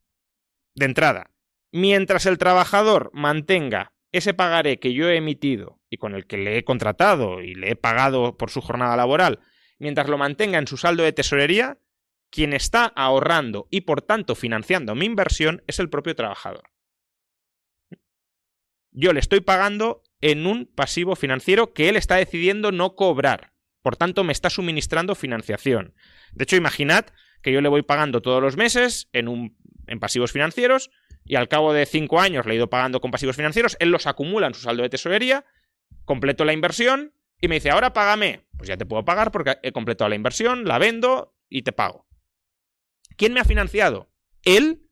de entrada, mientras el trabajador mantenga ese pagaré que yo he emitido y con el que le he contratado y le he pagado por su jornada laboral, mientras lo mantenga en su saldo de tesorería, quien está ahorrando y por tanto financiando mi inversión es el propio trabajador. Yo le estoy pagando en un pasivo financiero que él está decidiendo no cobrar. Por tanto, me está suministrando financiación. De hecho, imaginad que yo le voy pagando todos los meses en, un, en pasivos financieros y al cabo de cinco años le he ido pagando con pasivos financieros, él los acumula en su saldo de tesorería, completo la inversión y me dice, ahora págame. Pues ya te puedo pagar porque he completado la inversión, la vendo y te pago. ¿Quién me ha financiado? Él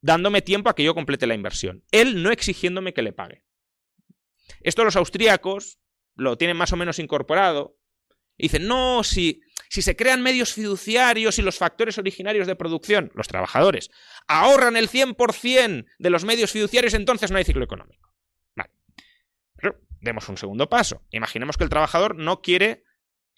dándome tiempo a que yo complete la inversión. Él no exigiéndome que le pague. Esto los austríacos lo tienen más o menos incorporado dicen, no, si, si se crean medios fiduciarios y los factores originarios de producción, los trabajadores, ahorran el 100% de los medios fiduciarios, entonces no hay ciclo económico. Vale. Pero demos un segundo paso. Imaginemos que el trabajador no quiere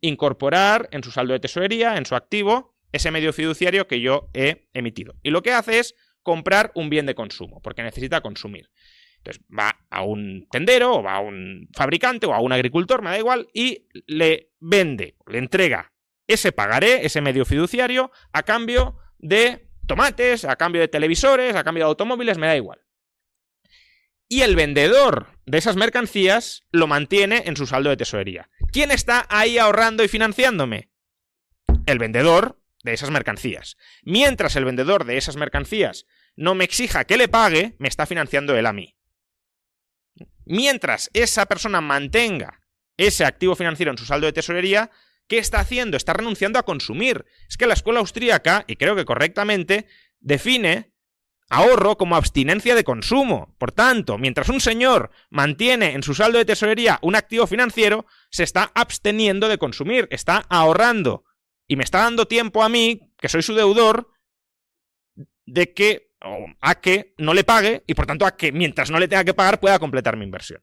incorporar en su saldo de tesorería, en su activo, ese medio fiduciario que yo he emitido. Y lo que hace es comprar un bien de consumo, porque necesita consumir. Entonces va a un tendero o va a un fabricante o a un agricultor, me da igual, y le vende, le entrega ese pagaré, ese medio fiduciario, a cambio de tomates, a cambio de televisores, a cambio de automóviles, me da igual. Y el vendedor de esas mercancías lo mantiene en su saldo de tesorería. ¿Quién está ahí ahorrando y financiándome? El vendedor de esas mercancías. Mientras el vendedor de esas mercancías no me exija que le pague, me está financiando él a mí. Mientras esa persona mantenga ese activo financiero en su saldo de tesorería, ¿qué está haciendo? Está renunciando a consumir. Es que la escuela austríaca, y creo que correctamente, define ahorro como abstinencia de consumo. Por tanto, mientras un señor mantiene en su saldo de tesorería un activo financiero, se está absteniendo de consumir, está ahorrando. Y me está dando tiempo a mí, que soy su deudor, de que a que no le pague y por tanto a que mientras no le tenga que pagar pueda completar mi inversión.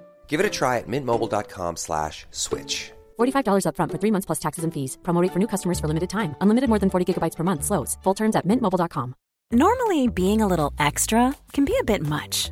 Give it a try at mintmobile.com slash switch. $45 upfront for three months plus taxes and fees. Promo rate for new customers for limited time. Unlimited more than 40 gigabytes per month. Slows. Full terms at mintmobile.com. Normally, being a little extra can be a bit much.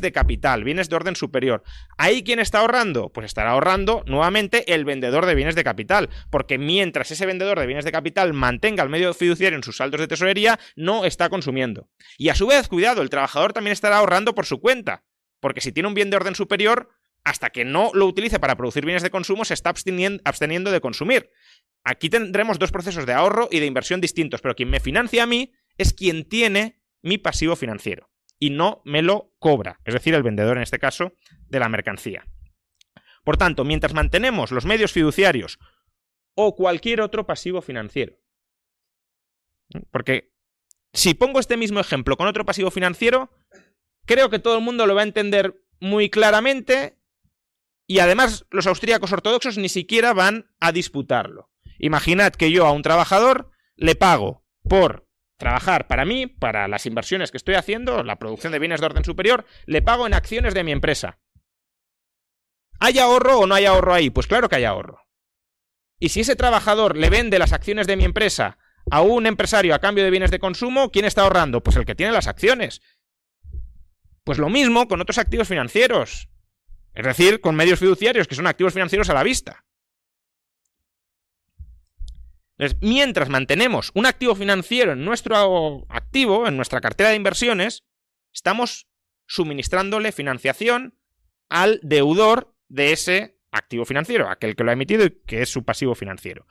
De capital, bienes de orden superior. ¿Ahí quién está ahorrando? Pues estará ahorrando nuevamente el vendedor de bienes de capital, porque mientras ese vendedor de bienes de capital mantenga el medio fiduciario en sus saldos de tesorería, no está consumiendo. Y a su vez, cuidado, el trabajador también estará ahorrando por su cuenta, porque si tiene un bien de orden superior, hasta que no lo utilice para producir bienes de consumo, se está absteniendo de consumir. Aquí tendremos dos procesos de ahorro y de inversión distintos, pero quien me financia a mí es quien tiene mi pasivo financiero y no me lo cobra, es decir, el vendedor en este caso de la mercancía. Por tanto, mientras mantenemos los medios fiduciarios o cualquier otro pasivo financiero, porque si pongo este mismo ejemplo con otro pasivo financiero, creo que todo el mundo lo va a entender muy claramente y además los austríacos ortodoxos ni siquiera van a disputarlo. Imaginad que yo a un trabajador le pago por trabajar para mí, para las inversiones que estoy haciendo, la producción de bienes de orden superior, le pago en acciones de mi empresa. ¿Hay ahorro o no hay ahorro ahí? Pues claro que hay ahorro. Y si ese trabajador le vende las acciones de mi empresa a un empresario a cambio de bienes de consumo, ¿quién está ahorrando? Pues el que tiene las acciones. Pues lo mismo con otros activos financieros. Es decir, con medios fiduciarios, que son activos financieros a la vista. Entonces, mientras mantenemos un activo financiero en nuestro activo, en nuestra cartera de inversiones, estamos suministrándole financiación al deudor de ese activo financiero, aquel que lo ha emitido y que es su pasivo financiero.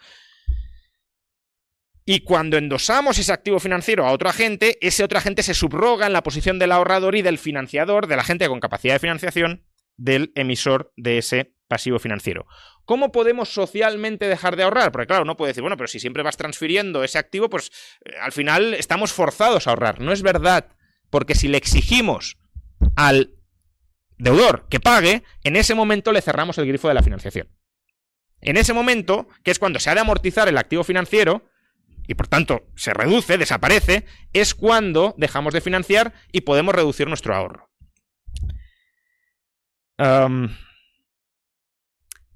Y cuando endosamos ese activo financiero a otro agente, ese otro agente se subroga en la posición del ahorrador y del financiador, de la gente con capacidad de financiación, del emisor de ese pasivo financiero. ¿Cómo podemos socialmente dejar de ahorrar? Porque claro, uno puede decir, bueno, pero si siempre vas transfiriendo ese activo, pues eh, al final estamos forzados a ahorrar. No es verdad, porque si le exigimos al deudor que pague, en ese momento le cerramos el grifo de la financiación. En ese momento, que es cuando se ha de amortizar el activo financiero, y por tanto se reduce, desaparece, es cuando dejamos de financiar y podemos reducir nuestro ahorro.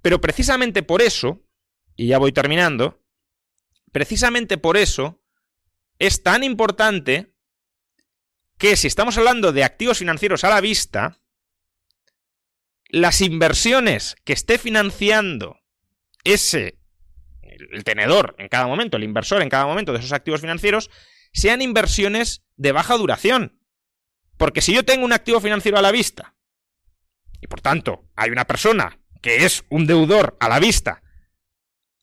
Pero precisamente por eso, y ya voy terminando, precisamente por eso es tan importante que si estamos hablando de activos financieros a la vista, las inversiones que esté financiando ese, el tenedor en cada momento, el inversor en cada momento de esos activos financieros, sean inversiones de baja duración. Porque si yo tengo un activo financiero a la vista, y por tanto hay una persona que es un deudor a la vista,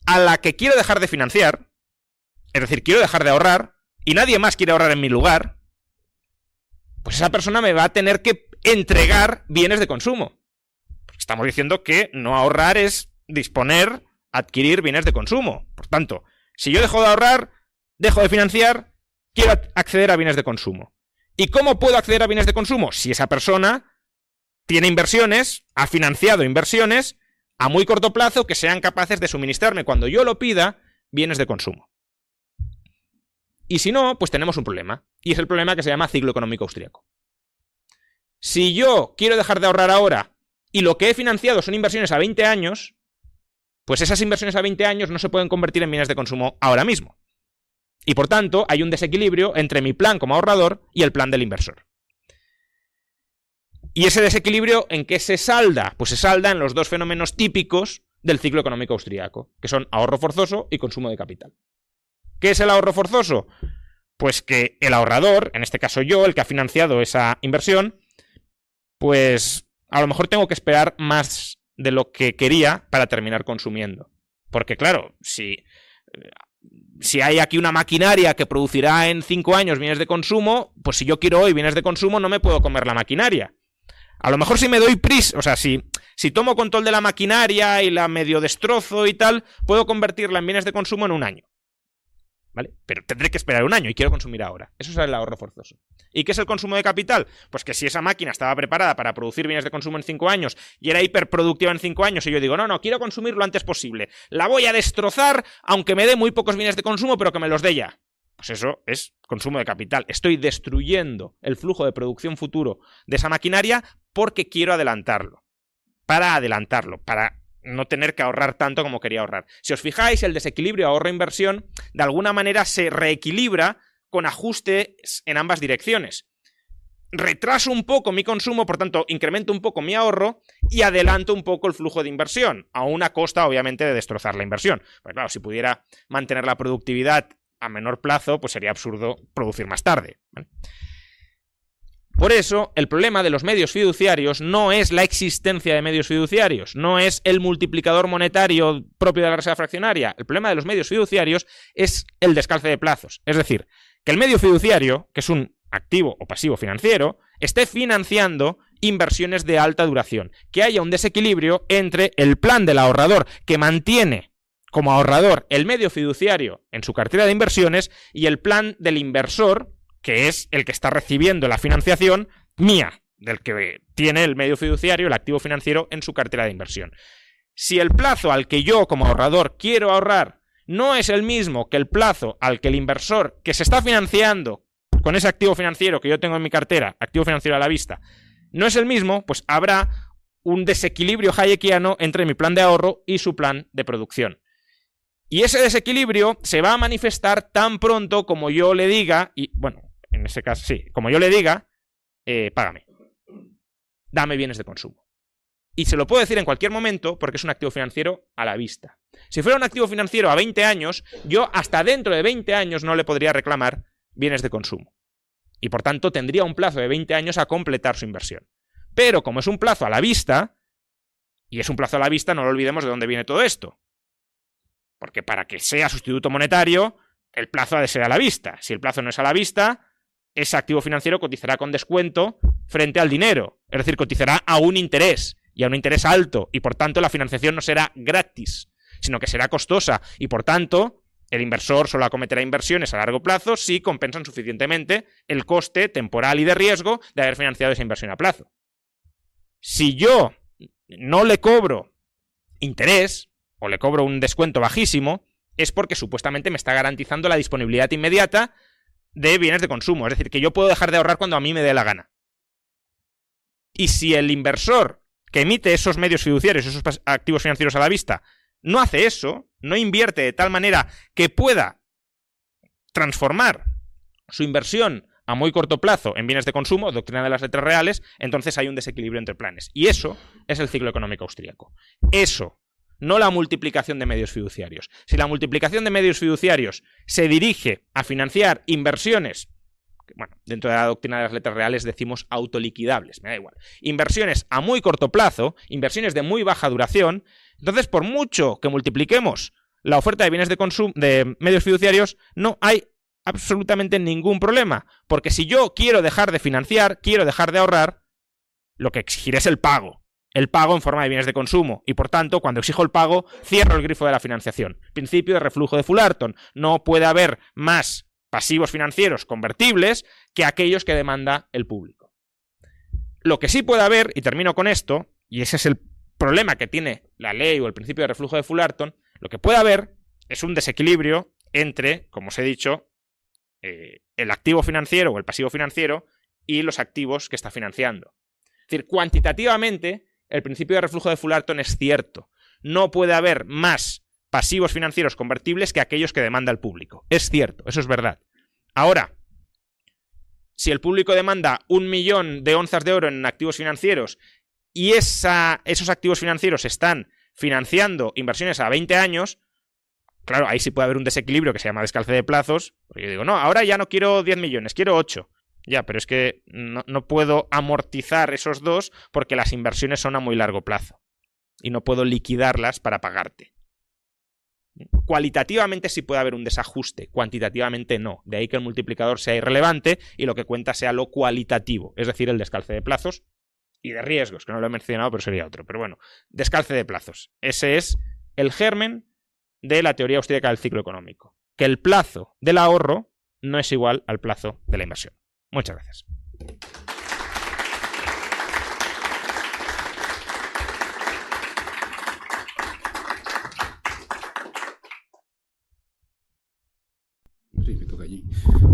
a la que quiero dejar de financiar, es decir, quiero dejar de ahorrar, y nadie más quiere ahorrar en mi lugar, pues esa persona me va a tener que entregar bienes de consumo. Estamos diciendo que no ahorrar es disponer, adquirir bienes de consumo. Por tanto, si yo dejo de ahorrar, dejo de financiar, quiero acceder a bienes de consumo. ¿Y cómo puedo acceder a bienes de consumo? Si esa persona tiene inversiones, ha financiado inversiones a muy corto plazo que sean capaces de suministrarme cuando yo lo pida bienes de consumo. Y si no, pues tenemos un problema. Y es el problema que se llama ciclo económico austriaco. Si yo quiero dejar de ahorrar ahora y lo que he financiado son inversiones a 20 años, pues esas inversiones a 20 años no se pueden convertir en bienes de consumo ahora mismo. Y por tanto, hay un desequilibrio entre mi plan como ahorrador y el plan del inversor. ¿Y ese desequilibrio en qué se salda? Pues se salda en los dos fenómenos típicos del ciclo económico austriaco, que son ahorro forzoso y consumo de capital. ¿Qué es el ahorro forzoso? Pues que el ahorrador, en este caso yo, el que ha financiado esa inversión, pues a lo mejor tengo que esperar más de lo que quería para terminar consumiendo. Porque claro, si, si hay aquí una maquinaria que producirá en cinco años bienes de consumo, pues si yo quiero hoy bienes de consumo no me puedo comer la maquinaria. A lo mejor si me doy prisa, o sea, si, si tomo control de la maquinaria y la medio destrozo y tal, puedo convertirla en bienes de consumo en un año. ¿Vale? Pero tendré que esperar un año y quiero consumir ahora. Eso es el ahorro forzoso. ¿Y qué es el consumo de capital? Pues que si esa máquina estaba preparada para producir bienes de consumo en 5 años y era hiperproductiva en 5 años y yo digo, no, no, quiero consumir lo antes posible. La voy a destrozar aunque me dé muy pocos bienes de consumo, pero que me los dé ya. Pues eso es consumo de capital. Estoy destruyendo el flujo de producción futuro de esa maquinaria porque quiero adelantarlo. Para adelantarlo, para no tener que ahorrar tanto como quería ahorrar. Si os fijáis, el desequilibrio ahorro-inversión de alguna manera se reequilibra con ajustes en ambas direcciones. Retraso un poco mi consumo, por tanto, incremento un poco mi ahorro y adelanto un poco el flujo de inversión, a una costa, obviamente, de destrozar la inversión. Pues claro, si pudiera mantener la productividad a menor plazo, pues sería absurdo producir más tarde. Por eso, el problema de los medios fiduciarios no es la existencia de medios fiduciarios, no es el multiplicador monetario propio de la reserva fraccionaria. El problema de los medios fiduciarios es el descalce de plazos. Es decir, que el medio fiduciario, que es un activo o pasivo financiero, esté financiando inversiones de alta duración, que haya un desequilibrio entre el plan del ahorrador que mantiene como ahorrador el medio fiduciario en su cartera de inversiones y el plan del inversor que es el que está recibiendo la financiación mía, del que tiene el medio fiduciario, el activo financiero, en su cartera de inversión. Si el plazo al que yo como ahorrador quiero ahorrar no es el mismo que el plazo al que el inversor que se está financiando con ese activo financiero que yo tengo en mi cartera, activo financiero a la vista, no es el mismo, pues habrá un desequilibrio hayekiano entre mi plan de ahorro y su plan de producción. Y ese desequilibrio se va a manifestar tan pronto como yo le diga, y bueno, en ese caso, sí, como yo le diga, eh, págame. Dame bienes de consumo. Y se lo puedo decir en cualquier momento porque es un activo financiero a la vista. Si fuera un activo financiero a 20 años, yo hasta dentro de 20 años no le podría reclamar bienes de consumo. Y por tanto tendría un plazo de 20 años a completar su inversión. Pero como es un plazo a la vista, y es un plazo a la vista, no lo olvidemos de dónde viene todo esto. Porque para que sea sustituto monetario, el plazo ha de ser a la vista. Si el plazo no es a la vista, ese activo financiero cotizará con descuento frente al dinero. Es decir, cotizará a un interés y a un interés alto. Y por tanto, la financiación no será gratis, sino que será costosa. Y por tanto, el inversor solo acometerá inversiones a largo plazo si compensan suficientemente el coste temporal y de riesgo de haber financiado esa inversión a plazo. Si yo no le cobro interés o le cobro un descuento bajísimo, es porque supuestamente me está garantizando la disponibilidad inmediata de bienes de consumo. Es decir, que yo puedo dejar de ahorrar cuando a mí me dé la gana. Y si el inversor que emite esos medios fiduciarios, esos activos financieros a la vista, no hace eso, no invierte de tal manera que pueda transformar su inversión a muy corto plazo en bienes de consumo, doctrina de las letras reales, entonces hay un desequilibrio entre planes. Y eso es el ciclo económico austríaco. Eso no la multiplicación de medios fiduciarios. Si la multiplicación de medios fiduciarios se dirige a financiar inversiones, bueno, dentro de la doctrina de las letras reales decimos autoliquidables, me da igual, inversiones a muy corto plazo, inversiones de muy baja duración, entonces por mucho que multipliquemos la oferta de bienes de consumo de medios fiduciarios, no hay absolutamente ningún problema, porque si yo quiero dejar de financiar, quiero dejar de ahorrar, lo que exigiré es el pago el pago en forma de bienes de consumo y por tanto cuando exijo el pago cierro el grifo de la financiación. Principio de reflujo de Fullerton. No puede haber más pasivos financieros convertibles que aquellos que demanda el público. Lo que sí puede haber, y termino con esto, y ese es el problema que tiene la ley o el principio de reflujo de Fullerton, lo que puede haber es un desequilibrio entre, como os he dicho, eh, el activo financiero o el pasivo financiero y los activos que está financiando. Es decir, cuantitativamente, el principio de reflujo de Fullerton es cierto. No puede haber más pasivos financieros convertibles que aquellos que demanda el público. Es cierto, eso es verdad. Ahora, si el público demanda un millón de onzas de oro en activos financieros y esos activos financieros están financiando inversiones a 20 años, claro, ahí sí puede haber un desequilibrio que se llama descalce de plazos. Porque yo digo, no, ahora ya no quiero 10 millones, quiero 8. Ya, pero es que no, puedo amortizar esos dos porque las inversiones son a muy largo plazo. Y no puedo liquidarlas para pagarte. Cualitativamente sí puede haber un desajuste, cuantitativamente no. De ahí que el multiplicador sea irrelevante y lo que cuenta sea lo cualitativo, es decir, el descalce de plazos y de riesgos, que no lo he mencionado, pero sería otro. Pero bueno, descalce de plazos. Ese es el germen de la teoría austríaca del ciclo económico. Que el plazo del ahorro no es igual al plazo de la inversión. Muchas gracias.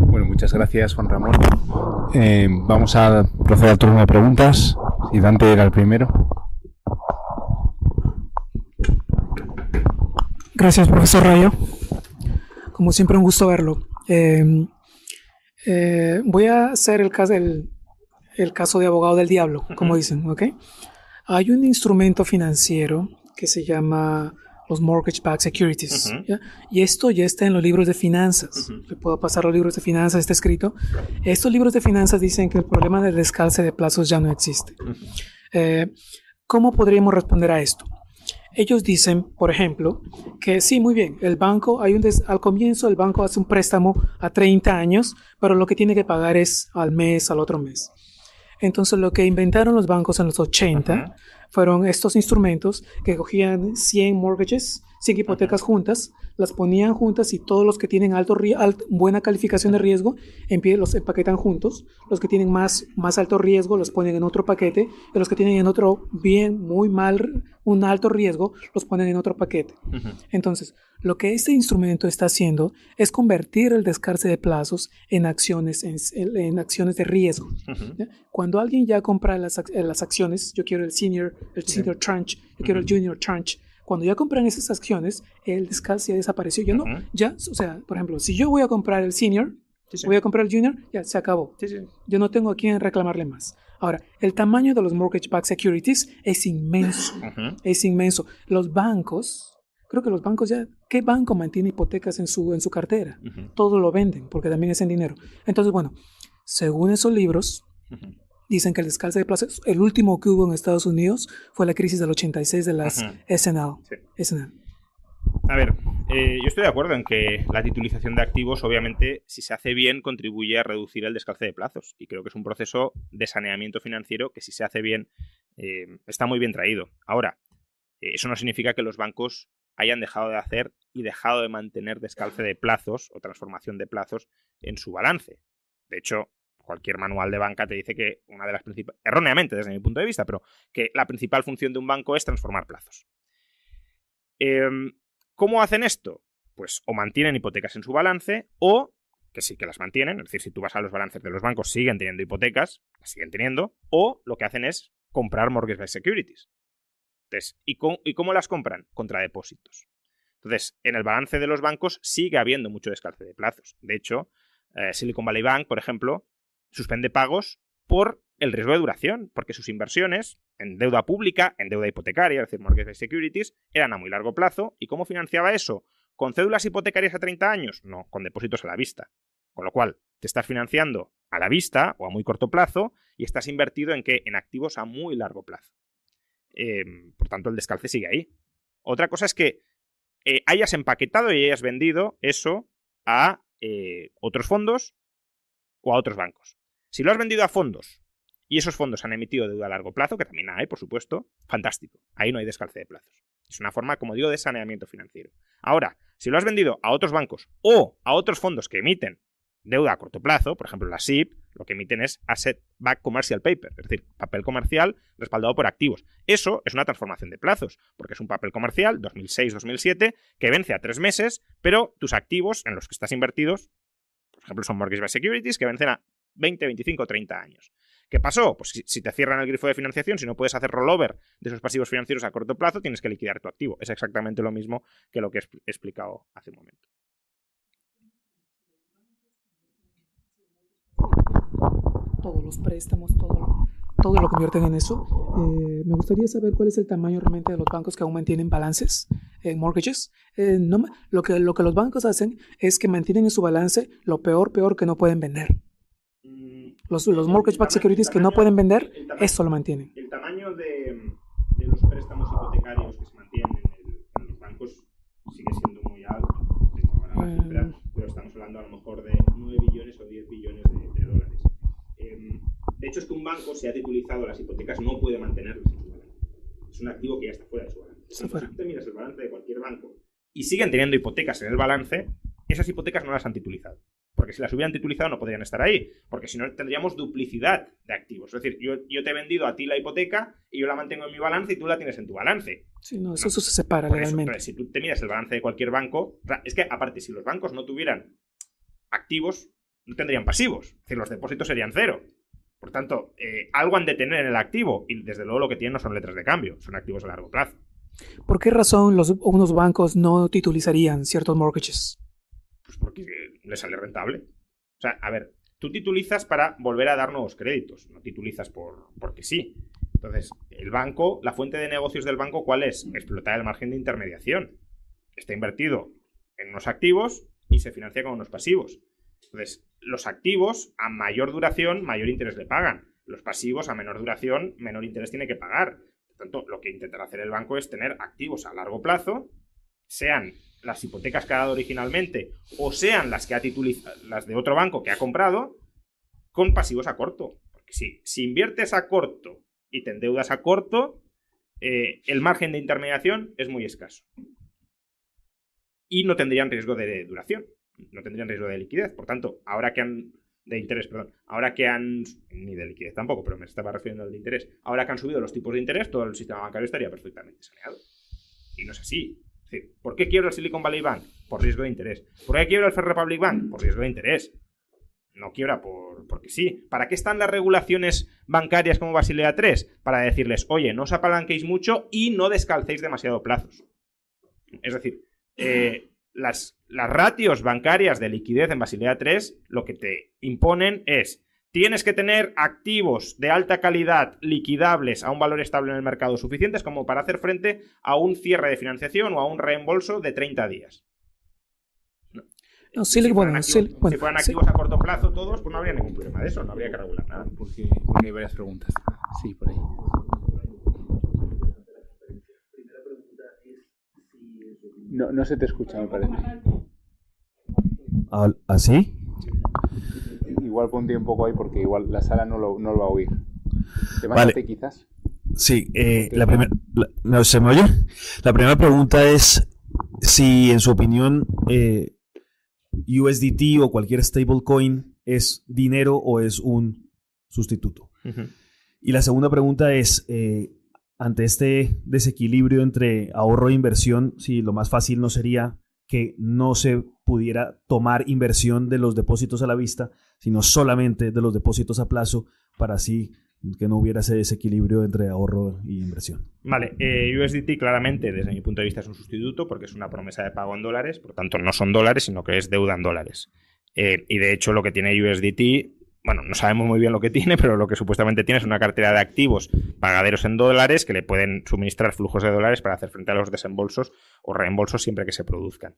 Bueno, muchas gracias, Juan Ramón. Eh, vamos a proceder al turno de preguntas. Si Dante era el primero. Gracias, profesor Rayo. Como siempre, un gusto verlo. Eh, eh, voy a hacer el caso, el, el caso de abogado del diablo, como dicen, ¿ok? Hay un instrumento financiero que se llama los mortgage-backed securities. Y esto ya está en los libros de finanzas. Le puedo pasar los libros de finanzas, está escrito. Estos libros de finanzas dicen que el problema del descalce de plazos ya no existe. Eh, ¿Cómo podríamos responder a esto? Ellos dicen, por ejemplo, que sí, muy bien, el banco, hay un al comienzo el banco hace un préstamo a 30 años, pero lo que tiene que pagar es al mes, al otro mes. Entonces lo que inventaron los bancos en los 80 fueron estos instrumentos que cogían 100 mortgages, 100 hipotecas juntas, las ponían juntas y todos los que tienen alto, buena calificación de riesgo en pie los empaquetan juntos, los que tienen más, más alto riesgo los ponen en otro paquete y los que tienen en otro bien, muy mal, un alto riesgo los ponen en otro paquete. Entonces, lo que este instrumento está haciendo es convertir el descarce de plazos en acciones, en, acciones de riesgo. Cuando alguien ya compra las, las, acciones, yo quiero el senior, el senior tranche, yo quiero el junior tranche, cuando ya compran esas acciones, el descalce ya desapareció. Yo no, ya, o sea, por ejemplo, si yo voy a comprar el senior, voy a comprar el junior, ya se acabó. Yo no tengo a quién reclamarle más. Ahora, el tamaño de los mortgage-backed securities es inmenso. Es inmenso. Los bancos, creo que los bancos ya, ¿qué banco mantiene hipotecas en su, en su cartera? Todo lo venden porque también es en dinero. Entonces, bueno, según esos libros, Dicen que el descalce de plazos, el último que hubo en Estados Unidos fue la crisis del 86 de las SNL. A ver, eh, yo estoy de acuerdo en que la titulización de activos, obviamente, si se hace bien, contribuye a reducir el descalce de plazos. Y creo que es un proceso de saneamiento financiero que, si se hace bien, eh, está muy bien traído. Ahora, eh, eso no significa que los bancos hayan dejado de hacer y dejado de mantener descalce de plazos o transformación de plazos en su balance. De hecho, cualquier manual de banca te dice que una de las principales, erróneamente desde mi punto de vista, pero que la principal función de un banco es transformar plazos. Em, ¿Cómo hacen esto? Pues o mantienen hipotecas en su balance o que sí que las mantienen, es decir, si tú vas a los balances de los bancos siguen teniendo hipotecas, las siguen teniendo, o lo que hacen es comprar mortgage-backed securities. Entonces, ¿y ¿y cómo las compran? Contra depósitos. Entonces, en el balance de los bancos sigue habiendo mucho descalce de plazos. De hecho, eh, Silicon Valley Bank, por ejemplo, suspende pagos por el riesgo de duración, porque sus inversiones en deuda pública, en deuda hipotecaria, es decir, mortgage securities, eran a muy largo plazo. ¿Y cómo financiaba eso? ¿Con cédulas hipotecarias a 30 años? No, con depósitos a la vista. Con lo cual, te estás financiando a la vista o a muy corto plazo y estás invertido en qué? En activos a muy largo plazo. Em, por tanto, el descalce sigue ahí. Otra cosa es que eh, hayas empaquetado y hayas vendido eso a eh, otros fondos o a otros bancos. Si lo has vendido a fondos y esos fondos han emitido deuda a largo plazo, que también hay, por supuesto, fantástico. Ahí no hay descalce de plazos. Es una forma, como digo, de saneamiento financiero. Ahora, si lo has vendido a otros bancos o a otros fondos que emiten deuda a corto plazo, por ejemplo la SIP, lo que emiten es Asset Back Commercial Paper, es decir, papel comercial respaldado por activos. Eso es una transformación de plazos, porque es un papel comercial 2006-2007 que vence a tres meses, pero tus activos en los que estás invertidos, por ejemplo, son Mortgage Backed Securities que vencen a 20, 25, 30 años. ¿Qué pasó? Pues si, te cierran el grifo de financiación, si no puedes hacer rollover de esos pasivos financieros a corto plazo, tienes que liquidar tu activo. Es exactamente lo mismo que lo que he explicado hace un momento. Todos los préstamos, todo, lo que invierten en eso. Eh, me gustaría saber cuál es el tamaño realmente de los bancos que aún mantienen balances en mortgages. Eh, lo, que, lo que los bancos hacen es que mantienen en su balance lo peor, peor que no pueden vender. Los, los mortgage-backed securities que no pueden vender, eso lo mantienen. El tamaño de, de, los préstamos hipotecarios que se mantienen en, los bancos sigue siendo muy alto. Mm. pero estamos hablando a lo mejor de 9 billones o 10 billones de, dólares. Em, de hecho, es que un banco, si ha titulizado las hipotecas, no puede mantenerlas en su balance. Es un activo que ya está fuera de su balance. Si tú miras el balance de cualquier banco y siguen teniendo hipotecas en el balance, esas hipotecas no las han titulizado. Porque si las hubieran titulizado no podrían estar ahí. Porque si no tendríamos duplicidad de activos. Es decir, yo, te he vendido a ti la hipoteca y yo la mantengo en mi balance y tú la tienes en tu balance. Sí, no, eso, se separa legalmente. si tú te miras el balance de cualquier banco, es que aparte, si los bancos no tuvieran activos, no tendrían pasivos. Es decir, los depósitos serían cero. Por tanto, eh, algo han de tener en el activo y desde luego lo que tienen no son letras de cambio, son activos a largo plazo. ¿Por qué razón los, unos bancos no titulizarían ciertos mortgages? Pues porque le sale rentable. O sea, a ver, tú titulizas para volver a dar nuevos créditos, no titulizas por, porque sí. Entonces, el banco, la fuente de negocios del banco, ¿cuál es? Explotar el margen de intermediación. Está invertido en unos activos y se financia con unos pasivos. Entonces, los activos a mayor duración, mayor interés le pagan. Los pasivos a menor duración, menor interés tiene que pagar. Por tanto, lo que intentará hacer el banco es tener activos a largo plazo, sean las hipotecas que ha dado originalmente o sean las que ha titulizado, las de otro banco que ha comprado, con pasivos a corto. Porque si, si inviertes a corto y te endeudas a corto, eh, el margen de intermediación es muy escaso. Y no tendrían riesgo de duración, no tendrían riesgo de liquidez. Por tanto, ahora que han. de interés, perdón. Ahora que han. ni de liquidez tampoco, pero me estaba refiriendo al interés. Ahora que han subido los tipos de interés, todo el sistema bancario estaría perfectamente saneado. Y no es así. ¿Por qué quiebra el Silicon Valley Bank? Por riesgo de interés. ¿Por qué quiebra el First Republic Bank? Por riesgo de interés. No quiebra por, porque sí. ¿Para qué están las regulaciones bancarias como Basilea 3? Para decirles, oye, no os apalanquéis mucho y no descalcéis demasiado plazos. Es decir, eh, las, las ratios bancarias de liquidez en Basilea 3 lo que te imponen es Tienes que tener activos de alta calidad liquidables a un valor estable en el mercado suficientes como para hacer frente a un cierre de financiación o a un reembolso de 30 días. No, si, fueran activos, a corto plazo todos, pues no habría ningún problema de eso, no habría que regular nada. Porque, hay varias preguntas. Sí, por ahí. No, no se te escucha, me parece. ¿Así? Igual ponte un poco ahí porque igual la sala no lo, no lo va a oír. ¿Te vale. quizás? Sí, eh, la primera... ¿No se me oye? La primera pregunta es si en su opinión eh, USDT o cualquier stablecoin es dinero o es un sustituto. Y la segunda pregunta es, eh, ante este desequilibrio entre ahorro e inversión, si lo más fácil no sería que no se pudiera tomar inversión de los depósitos a la vista, sino solamente de los depósitos a plazo para así que no hubiera ese desequilibrio entre ahorro y inversión. Vale, eh, USDT claramente desde mi punto de vista es un sustituto porque es una promesa de pago en dólares, por tanto no son dólares, sino que es deuda en dólares. Eh, y de hecho lo que tiene USDT, bueno, no sabemos muy bien lo que tiene, pero lo que supuestamente tiene es una cartera de activos pagaderos en dólares que le pueden suministrar flujos de dólares para hacer frente a los desembolsos o reembolsos siempre que se produzcan.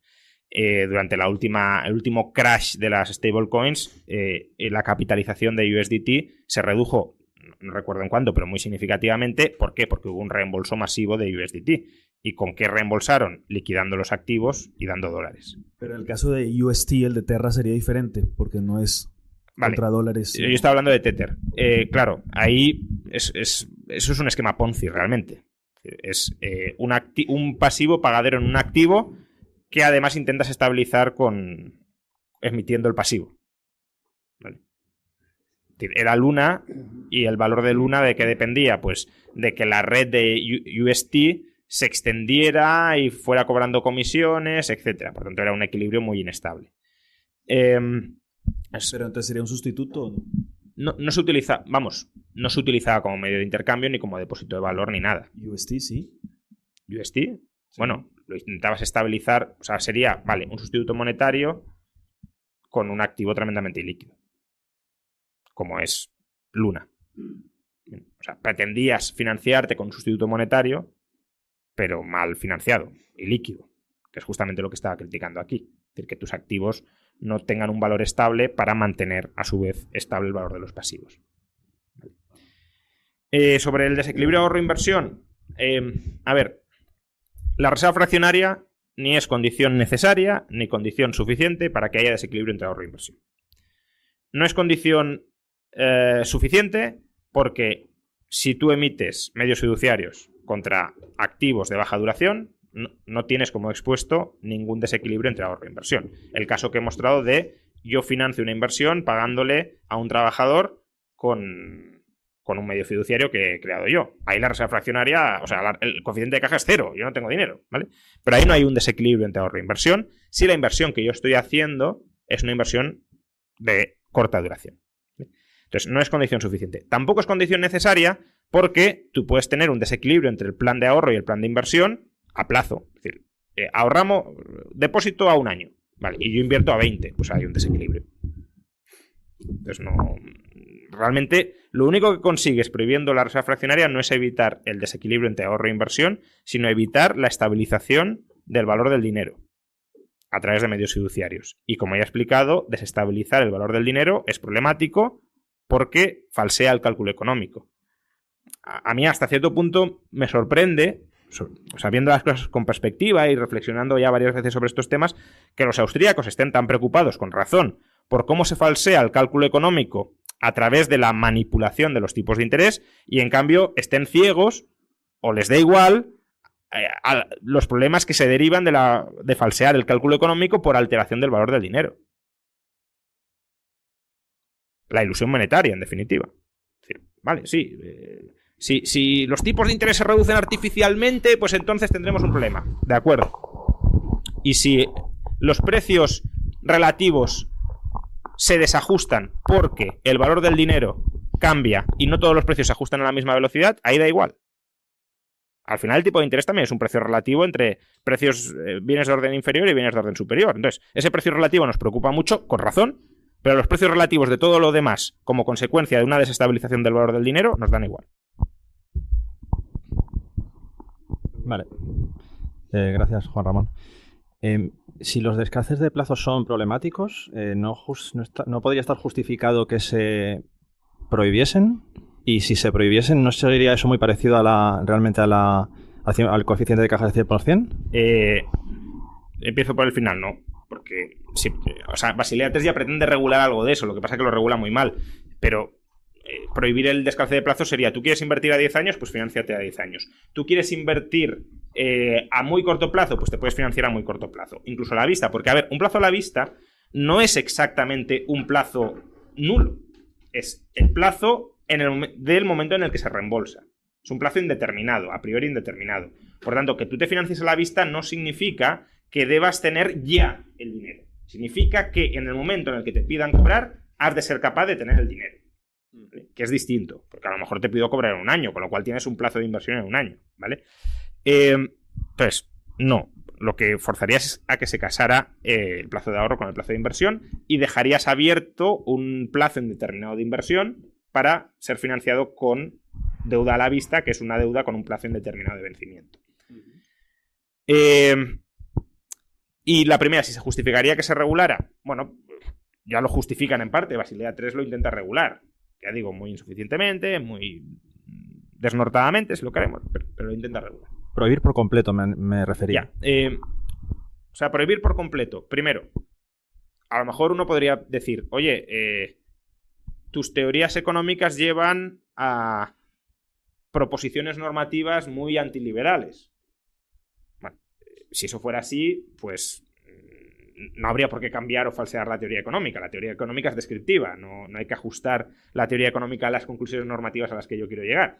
Eh, durante la última, el último crash de las stablecoins, eh, la capitalización de USDT se redujo, no recuerdo en cuánto, pero muy significativamente. ¿Por qué? Porque hubo un reembolso masivo de USDT. ¿Y con qué reembolsaron? Liquidando los activos y dando dólares. Pero en el caso de UST, el de Terra sería diferente, porque no es contra dólares. Yo estaba hablando de Tether. Eh, claro, ahí es, eso es un esquema Ponzi realmente. Es un, un pasivo pagadero en un activo que además intentas estabilizar con emitiendo el pasivo. Era Luna y el valor de Luna de qué dependía, pues de que la red de UST se extendiera y fuera cobrando comisiones, etcétera. Por tanto, era un equilibrio muy inestable. Em, Pero entonces sería un sustituto. no, no se utiliza, vamos, no se utilizaba como medio de intercambio ni como depósito de valor ni nada. UST, sí. UST, bueno, lo intentabas estabilizar, o sea, sería, vale, un sustituto monetario con un activo tremendamente ilíquido, como es Luna. O sea, pretendías financiarte con un sustituto monetario, pero mal financiado y líquido, que es justamente lo que estaba criticando aquí. Es decir, que tus activos no tengan un valor estable para mantener, a su vez, estable el valor de los pasivos. Eh, sobre el desequilibrio ahorro-inversión, eh, a ver, la reserva fraccionaria ni es condición necesaria ni condición suficiente para que haya desequilibrio entre ahorro e inversión. No es condición eh, suficiente porque si tú emites medios fiduciarios contra activos de baja duración, no, tienes como expuesto ningún desequilibrio entre ahorro e inversión. El caso que he mostrado de yo financio una inversión pagándole a un trabajador con, con un medio fiduciario que he creado yo. Ahí la reserva fraccionaria, o sea, el coeficiente de caja es cero, yo no tengo dinero, ¿vale? Pero ahí no hay un desequilibrio entre ahorro e inversión si la inversión que yo estoy haciendo es una inversión de corta duración. Entonces, no es condición suficiente. Tampoco es condición necesaria porque tú puedes tener un desequilibrio entre el plan de ahorro y el plan de inversión a plazo. Es decir, eh, ahorramos depósito a un año, ¿vale? Y yo invierto a 20, pues hay un desequilibrio. Entonces, no. Realmente, lo único que consigues prohibiendo la reserva fraccionaria no es evitar el desequilibrio entre ahorro e inversión, sino evitar la estabilización del valor del dinero a través de medios fiduciarios. Y como ya he explicado, desestabilizar el valor del dinero es problemático porque falsea el cálculo económico. A, mí hasta cierto punto me sorprende, so- o sea, viendo las cosas con perspectiva y reflexionando ya varias veces sobre estos temas, que los austríacos estén tan preocupados, con razón, por cómo se falsea el cálculo económico a través de la manipulación de los tipos de interés y en cambio estén ciegos o les da igual eh, los problemas que se derivan de, la, de falsear el cálculo económico por alteración del valor del dinero. La ilusión monetaria, en definitiva. Es decir, vale, sí. eh, si, los tipos de interés se reducen artificialmente, pues entonces tendremos un problema. De acuerdo. Y si los precios relativos se desajustan porque el valor del dinero cambia y no todos los precios se ajustan a la misma velocidad, ahí da igual. Al final el tipo de interés también es un precio relativo entre precios, eh, bienes de orden inferior y bienes de orden superior. Entonces, ese precio relativo nos preocupa mucho, con razón, pero los precios relativos de todo lo demás, como consecuencia de una desestabilización del valor del dinero, nos dan igual. Vale. Eh, gracias, Juan Ramón. Eh, si los descanses de plazo son problemáticos, eh, no, jus- no, está- no podría estar justificado que se prohibiesen. Y si se prohibiesen, ¿no sería eso muy parecido a la, realmente a la, al cien- al coeficiente de caja de 100%? Eh, empiezo por el final, no. Porque, o sea, Basilea 3 ya pretende regular algo de eso, lo que pasa es que lo regula muy mal. Pero eh, prohibir el descalce de plazo sería, tú quieres invertir a 10 años, pues financiate a 10 años. Tú quieres invertir eh, a muy corto plazo, pues te puedes financiar a muy corto plazo. Incluso a la vista, porque, a ver, un plazo a la vista no es exactamente un plazo nulo. Es el plazo en el, del momento en el que se reembolsa. Es un plazo indeterminado, a priori indeterminado. Por tanto, que tú te financies a la vista no significa que debas tener ya el dinero. Significa que en el momento en el que te pidan cobrar, has de ser capaz de tener el dinero. ¿Vale? Que es distinto, porque a lo mejor te pido cobrar en un año, con lo cual tienes un plazo de inversión en un año, ¿vale? Eh, entonces, no. Lo que forzarías es a que se casara eh, el plazo de ahorro con el plazo de inversión y dejarías abierto un plazo indeterminado de inversión para ser financiado con deuda a la vista, que es una deuda con un plazo indeterminado de vencimiento. Eh, y la primera, si se justificaría que se regulara, bueno, ya lo justifican en parte, Basilea 3 lo intenta regular. Ya digo, muy insuficientemente, muy desnortadamente, si lo queremos, pero, pero lo intenta regular. Prohibir por completo me, me refería. Ya. eh, o sea, prohibir por completo. Primero, a lo mejor uno podría decir, oye, eh, tus teorías económicas llevan a proposiciones normativas muy antiliberales. Bueno, eh, si eso fuera así, pues no habría por qué cambiar o falsear la teoría económica. La teoría económica es descriptiva, no, no hay que ajustar la teoría económica a las conclusiones normativas a las que yo quiero llegar.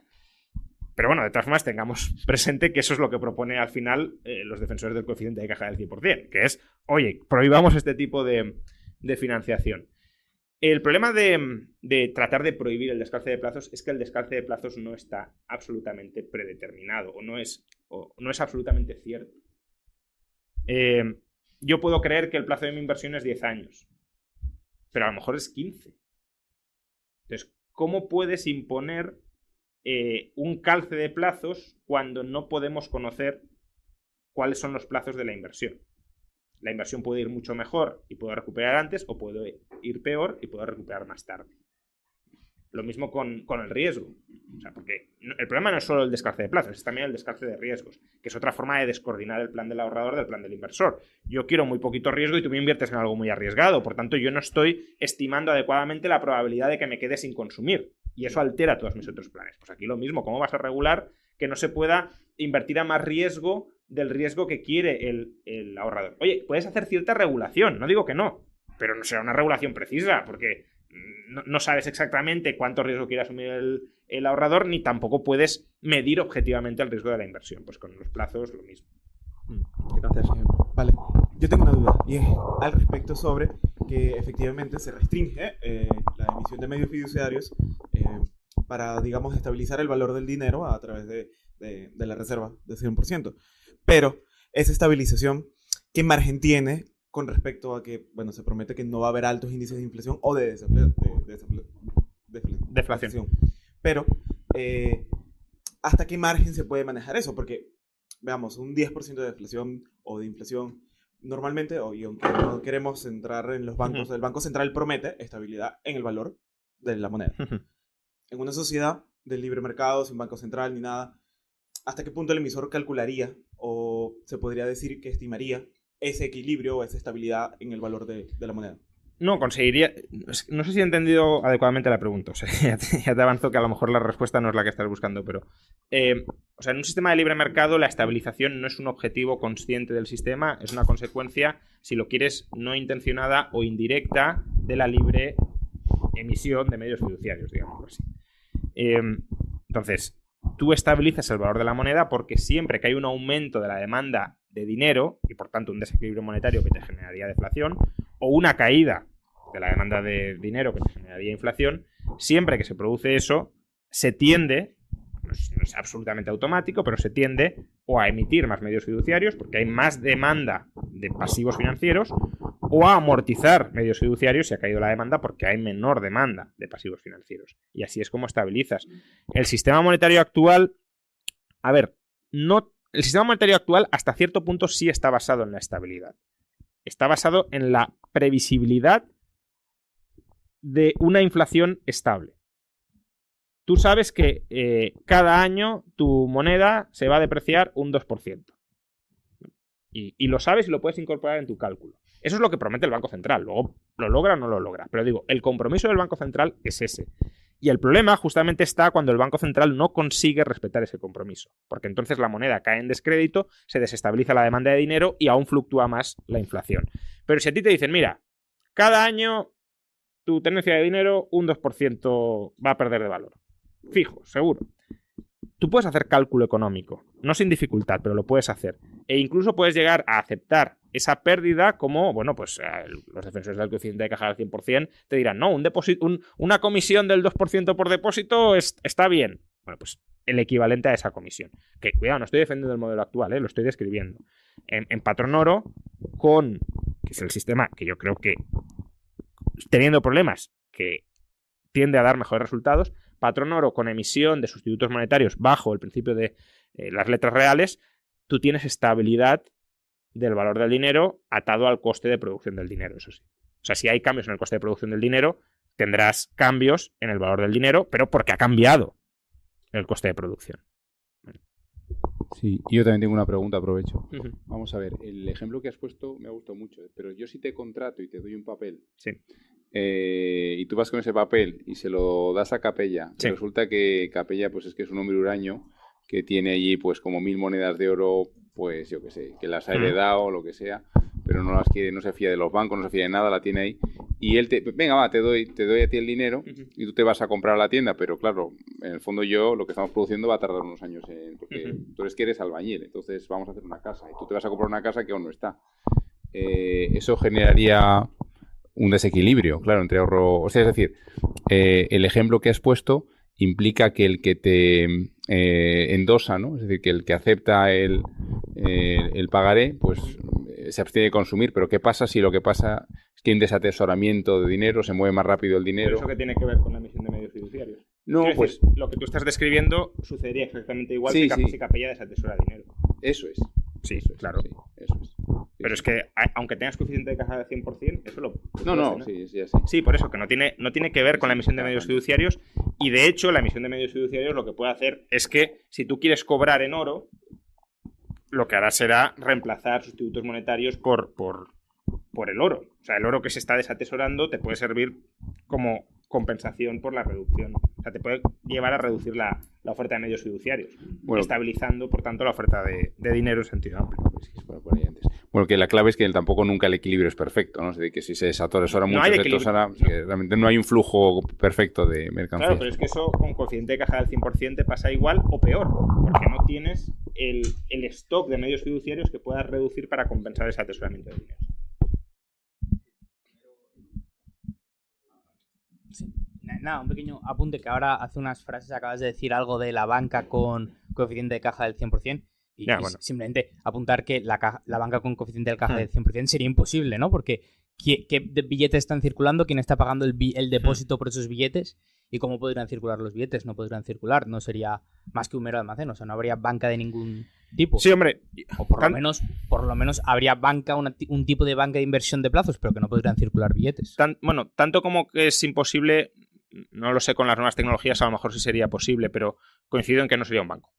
Pero bueno, de todas formas, tengamos presente que eso es lo que propone al final eh, los defensores del coeficiente de caja del 100%, que es, oye, prohibamos este tipo de, de financiación. El problema de, de, tratar de prohibir el descalce de plazos es que el descalce de plazos no está absolutamente predeterminado o no es, o no es absolutamente cierto. Eh, yo puedo creer que el plazo de mi inversión es 10 años, pero a lo mejor es 15. Entonces, ¿cómo puedes imponer eh, un calce de plazos cuando no podemos conocer cuáles son los plazos de la inversión? La inversión puede ir mucho mejor y puedo recuperar antes o puede ir peor y puedo recuperar más tarde. Lo mismo con, con el riesgo. O sea, porque el problema no es solo el descalce de plazos, es también el descalce de riesgos, que es otra forma de descoordinar el plan del ahorrador del plan del inversor. Yo quiero muy poquito riesgo y tú me inviertes en algo muy arriesgado, por tanto yo no estoy estimando adecuadamente la probabilidad de que me quede sin consumir. Y eso altera todos mis otros planes. Pues aquí lo mismo, ¿cómo vas a regular que no se pueda invertir a más riesgo del riesgo que quiere el, el ahorrador? Oye, puedes hacer cierta regulación, no digo que no, pero no será una regulación precisa, porque no, sabes exactamente cuánto riesgo quiere asumir el, ahorrador, ni tampoco puedes medir objetivamente el riesgo de la inversión. Pues con los plazos lo mismo. Mm, gracias. Vale, yo tengo una duda y es al respecto sobre que efectivamente se restringe eh, la emisión de medios fiduciarios eh, para, digamos, estabilizar el valor del dinero a través de, de la reserva de 100%. Pero esa estabilización, ¿qué margen tiene con respecto a que, bueno, se promete que no va a haber altos índices de inflación o de, deflación. Pero, eh, ¿hasta qué margen se puede manejar eso? Porque, veamos, un 10% de deflación o de inflación, normalmente, y aunque no queremos entrar en los bancos, el Banco Central promete estabilidad en el valor de la moneda. En una sociedad de libre mercado, sin Banco Central ni nada, ¿hasta qué punto el emisor calcularía o se podría decir que estimaría ese equilibrio o esa estabilidad en el valor de, la moneda. No, conseguiría. No sé si he entendido adecuadamente la pregunta. O sea, ya, te, avanzo que a lo mejor la respuesta no es la que estás buscando, pero. Eh, o sea, en un sistema de libre mercado, la estabilización no es un objetivo consciente del sistema, es una consecuencia, si lo quieres, no intencionada o indirecta de la libre emisión de medios fiduciarios, digamos así. Eh, entonces, tú estabilizas el valor de la moneda porque siempre que hay un aumento de la demanda de dinero y por tanto un desequilibrio monetario que te generaría deflación o una caída de la demanda de dinero que te generaría inflación, siempre que se produce eso, se tiende, no es, absolutamente automático, pero se tiende o a emitir más medios fiduciarios porque hay más demanda de pasivos financieros o a amortizar medios fiduciarios si ha caído la demanda porque hay menor demanda de pasivos financieros. Y así es como estabilizas. El sistema monetario actual, a ver, no el sistema monetario actual hasta cierto punto sí está basado en la estabilidad. Está basado en la previsibilidad de una inflación estable. Tú sabes que eh, cada año tu moneda se va a depreciar un 2%. Y, y, lo sabes y lo puedes incorporar en tu cálculo. Eso es lo que promete el Banco Central. Luego, ¿lo logra o no lo logra? Pero digo, el compromiso del Banco Central es ese. Y el problema justamente está cuando el Banco Central no consigue respetar ese compromiso, porque entonces la moneda cae en descrédito, se desestabiliza la demanda de dinero y aún fluctúa más la inflación. Pero si a ti te dicen, mira, cada año tu tenencia de dinero un 2% va a perder de valor. Fijo, seguro. Tú puedes hacer cálculo económico, no sin dificultad, pero lo puedes hacer. E incluso puedes llegar a aceptar esa pérdida como, bueno, pues eh, los defensores del coeficiente de caja al 100% te dirán, no, un depósito, una comisión del 2% por depósito está bien. Bueno, pues el equivalente a esa comisión. Que, cuidado, no estoy defendiendo el modelo actual, eh, lo estoy describiendo. En, en Patrón Oro, con, que es el sistema que yo creo que, teniendo problemas, que tiende a dar mejores resultados, patrón oro con emisión de sustitutos monetarios bajo el principio de eh, las letras reales, tú tienes estabilidad del valor del dinero atado al coste de producción del dinero, eso sí. O sea, si hay cambios en el coste de producción del dinero, tendrás cambios en el valor del dinero, pero porque ha cambiado el coste de producción. Sí, yo también tengo una pregunta, aprovecho. Vamos a ver, el ejemplo que has puesto me ha gustado mucho, pero yo si te contrato y te doy un papel sí. Eh, y tú vas con ese papel y se lo das a Capella, resulta que Capella pues es que es un hombre huraño que tiene allí pues como mil monedas de oro, pues yo qué sé, que las ha heredado o lo que sea, pero no las quiere, no se fía de los bancos, no se fía de nada, la tiene ahí. Y él te, venga, va, te doy, te doy a ti el dinero y tú te vas a comprar a la tienda, pero claro, en el fondo yo lo que estamos produciendo va a tardar unos años en, porque tú eres que eres albañil, entonces vamos a hacer una casa y tú te vas a comprar una casa que aún no está. Eh, eso generaría un desequilibrio, claro, entre ahorro, o sea, es decir, eh, el ejemplo que has puesto implica que el que te eh, endosa, ¿no? Es decir, que el que acepta el, eh, el pagaré, pues eh, se abstiene de consumir. Pero ¿qué pasa si lo que pasa es que hay un desatesoramiento de dinero, se mueve más rápido el ¿Pero dinero? eso que tiene que ver con la emisión de medios fiduciarios? No, pues lo que tú estás describiendo sucedería exactamente igual Sí, si, sí. Capella desatesora dinero. eso es. Sí, Eso es, claro. Sí, Pero es que, aunque tengas coeficiente de caja de 100%, eso lo... No, no, hacer, sí, sí. Sí, por eso, que no tiene, no tiene que ver con la emisión de medios fiduciarios. Y de hecho, la emisión de medios fiduciarios lo que puede hacer es que si tú quieres cobrar en oro, lo que hará será reemplazar sustitutos monetarios por, por, por el oro. O sea, el oro que se está desatesorando te puede servir como compensación por la reducción. O sea, te puede llevar a reducir la, la oferta de medios fiduciarios, Bueno. estabilizando, por tanto, la oferta de, de dinero en sentido amplio. Pues. Bueno, que la clave es que tampoco nunca el equilibrio es perfecto, ¿no? Es decir, que si se desatesora No mucho, realmente no hay un flujo perfecto de mercancías. Claro, pero es que eso con coeficiente de caja del 100% te pasa igual o peor, porque no tienes el, el stock de medios fiduciarios que puedas reducir para compensar ese atesoramiento de dinero. Nada, un pequeño apunte que ahora hace unas frases acabas de decir algo de la banca con coeficiente de caja del 100%. Y, Ya, y bueno. simplemente apuntar que la, caja- la banca con coeficiente de caja Hmm. del 100% sería imposible, ¿no? Porque ¿qué, billetes están circulando? ¿Quién está pagando el, el depósito por esos billetes? ¿Y cómo podrían circular los billetes? No podrían circular. No sería más que un mero almacén. O sea, no habría banca de ningún tipo. Sí, hombre, O por lo menos, por lo menos habría banca, una un tipo de banca de inversión de plazos, pero que no podrían circular billetes. tan- bueno, tanto como que es imposible, no lo sé con las nuevas tecnologías, a lo mejor sí sería posible, pero coincido en que no sería un banco.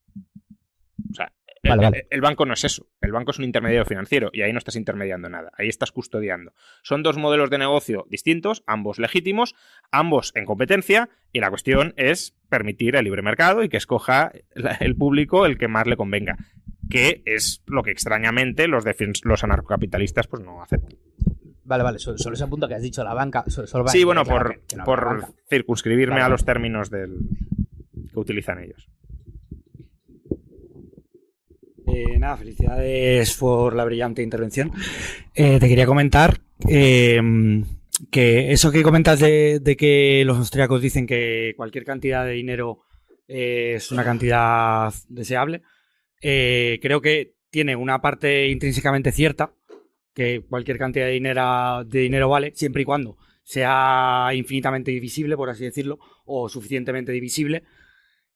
O sea, el, Vale, vale. el- el banco no es eso. El banco es un intermediario financiero y ahí no estás intermediando nada. Ahí estás custodiando. Son dos modelos de negocio distintos, ambos legítimos, ambos en competencia y la cuestión es permitir el libre mercado y que escoja el público el que más le convenga. Que es lo que extrañamente los, los anarcocapitalistas pues no aceptan. Vale, vale, solo, solo ese punto que has dicho, la banca. Solo, solo Sí, bueno, por, que- que no por circunscribirme Vale, a los términos del que utilizan ellos. Eh, nada, felicidades por la brillante intervención. Eh, te quería comentar eh, que eso que comentas de, de que los austríacos dicen que cualquier cantidad de dinero eh, es una cantidad deseable, eh, creo que tiene una parte intrínsecamente cierta, que cualquier cantidad de dinero, de dinero vale, siempre y cuando sea infinitamente divisible, por así decirlo, o suficientemente divisible.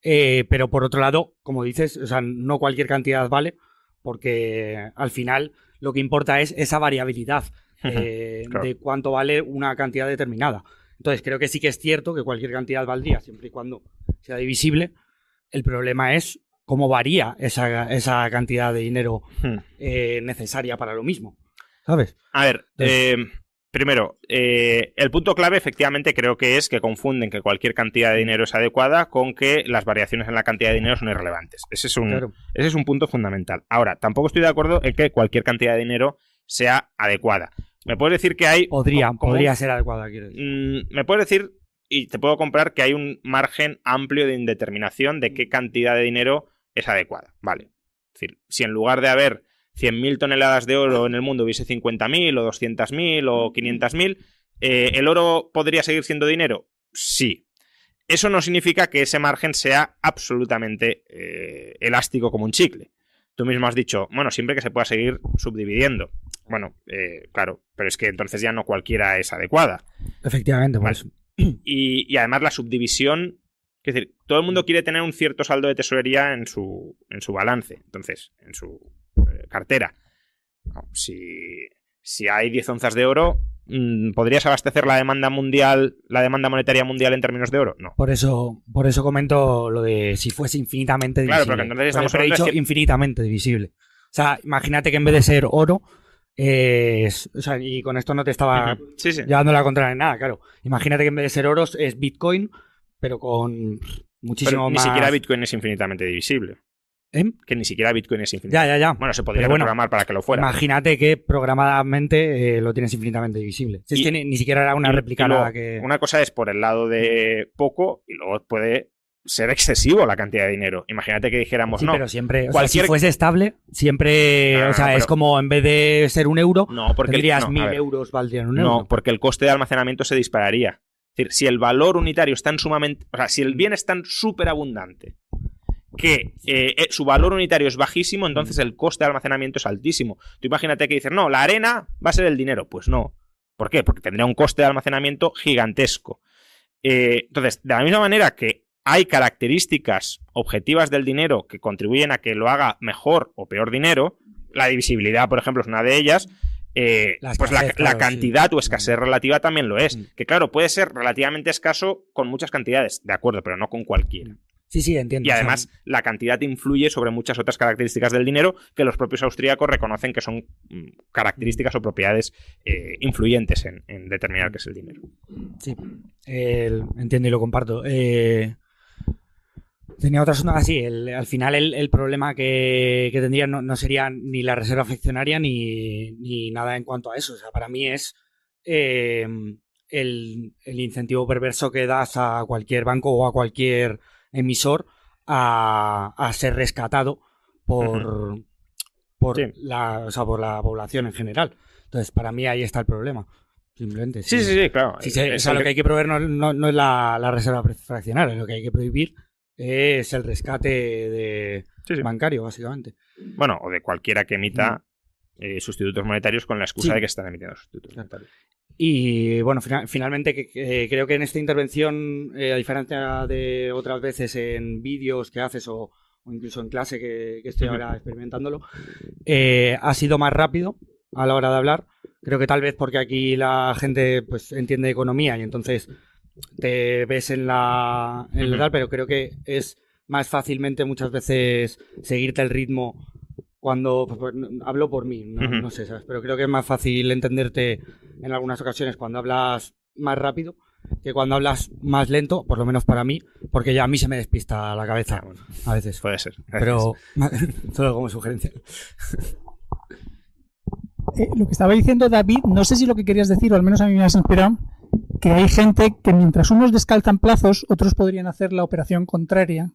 Eh, pero por otro lado, como dices, o sea, no cualquier cantidad vale, porque al final lo que importa es esa variabilidad eh, Claro. de cuánto vale una cantidad determinada. Entonces, creo que sí que es cierto que cualquier cantidad valdría siempre y cuando sea divisible. El problema es cómo varía esa, esa cantidad de dinero eh, necesaria para lo mismo. ¿Sabes? A ver, Entonces- eh, primero, eh, el punto clave efectivamente creo que es que confunden que cualquier cantidad de dinero es adecuada con que las variaciones en la cantidad de dinero son irrelevantes. Ese es un, Claro. ese es un punto fundamental. Ahora, tampoco estoy de acuerdo en que cualquier cantidad de dinero sea adecuada. Me puedes decir que hay... Podría, como- podría ser adecuada, quiero decir. Mm, me puedes decir, y te puedo comprar, que hay un margen amplio de indeterminación de qué cantidad de dinero es adecuada. Vale. Es decir, si en lugar de haber 100.000 toneladas de oro en el mundo hubiese 50.000 o 200.000 o 500.000, eh, ¿el oro podría seguir siendo dinero? Sí. Eso no significa que ese margen sea absolutamente eh, elástico como un chicle. Tú mismo has dicho, bueno, siempre que se pueda seguir subdividiendo. Bueno, eh, claro, pero es que entonces ya no cualquiera es adecuada. Efectivamente, Vale. Y, y además la subdivisión, es decir, todo el mundo quiere tener un cierto saldo de tesorería en su, en su balance, entonces, en su cartera. Si, si hay 10 onzas de oro, mm, ¿podrías abastecer la demanda mundial, la demanda monetaria mundial en términos de oro? No. Por eso, por eso comento lo de si fuese infinitamente divisible. Claro, entonces Pero he hablando de dicho que- infinitamente divisible. O sea, imagínate que en vez de ser oro, eh, es- o sea, y con esto no te estaba Ujú. Sí, sí. llevando la contra en nada, claro. Imagínate que en vez de ser oro es Bitcoin, pero con Pero muchísimo ni más. siquiera Bitcoin es infinitamente divisible. ¿Eh? Que ni siquiera Bitcoin es infinito. Ya, ya, ya. Bueno, se podría bueno, programar para que lo fuera. Imagínate que programadamente eh, lo tienes infinitamente divisible. Si es que ni, ni siquiera era una réplica luego, nada que. Una cosa es por el lado de poco y luego puede ser excesivo la cantidad de dinero. Imagínate que dijéramos, Sí, no, pero siempre. o sea, cualquier- si fuese estable, siempre. No, no, o sea, no, es como en vez de ser un euro, no, porque tendrías no, mil euros valdrían un No, euro. porque el coste de almacenamiento se dispararía. Es decir, si el valor unitario es tan sumamente. O sea, si el bien es tan súper abundante que eh, eh, su valor unitario es bajísimo, entonces el coste de almacenamiento es altísimo. Tú imagínate que dices, no, la arena va a ser el dinero. Pues no. ¿Por qué? Porque tendría un coste de almacenamiento gigantesco. Eh, entonces, de la misma manera que hay características objetivas del dinero que contribuyen a que lo haga mejor o peor dinero, la divisibilidad, por ejemplo, es una de ellas. eh, La pues la, escasez, la claro, sí. cantidad o escasez relativa también lo es. Mm. Que claro, puede ser relativamente escaso con muchas cantidades, de acuerdo, pero no con cualquiera. Sí, sí, entiendo. Y además, la cantidad influye sobre muchas otras características del dinero que los propios austríacos reconocen que son mm, características o propiedades eh, influyentes en, en determinar qué es el dinero. Sí, entiendo y lo comparto. Eh, tenía otra zona así. al final, el, el problema que, que tendría no, no sería ni la reserva fraccionaria ni, ni nada en cuanto a eso. O sea, para mí es eh, el, el incentivo perverso que das a cualquier banco o a cualquier emisor a, a ser rescatado por, por, Sí. la, o sea, por la población en general. Entonces, para mí ahí está el problema. Simplemente. Sí, sí, sí, claro. Sí, sí, Es o sea, lo que- hay que proveer no, no- no es la, la reserva fraccionaria, lo que hay que prohibir es el rescate de bancario, básicamente. Bueno, o de cualquiera que emita eh, sustitutos monetarios con la excusa de que están emitiendo sustitutos monetarios. Y bueno, fina- finalmente que creo que en esta intervención, eh, a diferencia de otras veces en vídeos que haces o, o incluso en clase que, que estoy ahora experimentándolo, eh, ha sido más rápido a la hora de hablar. Creo que tal vez porque aquí la gente pues entiende economía y entonces te ves en la, en la tal, pero creo que es más fácilmente muchas veces seguirte el ritmo cuando pues, pues, hablo por mí, no sé, ¿sabes? Pero creo que es más fácil entenderte en algunas ocasiones cuando hablas más rápido que cuando hablas más lento, por lo menos para mí, porque ya a mí se me despista la cabeza Ah, bueno, a veces. puede ser. Pero solo como sugerencia. Eh, lo que estaba diciendo David, no sé si lo que querías decir, o al menos a mí me has inspirado, que hay gente que mientras unos descalzan plazos, otros podrían hacer la operación contraria,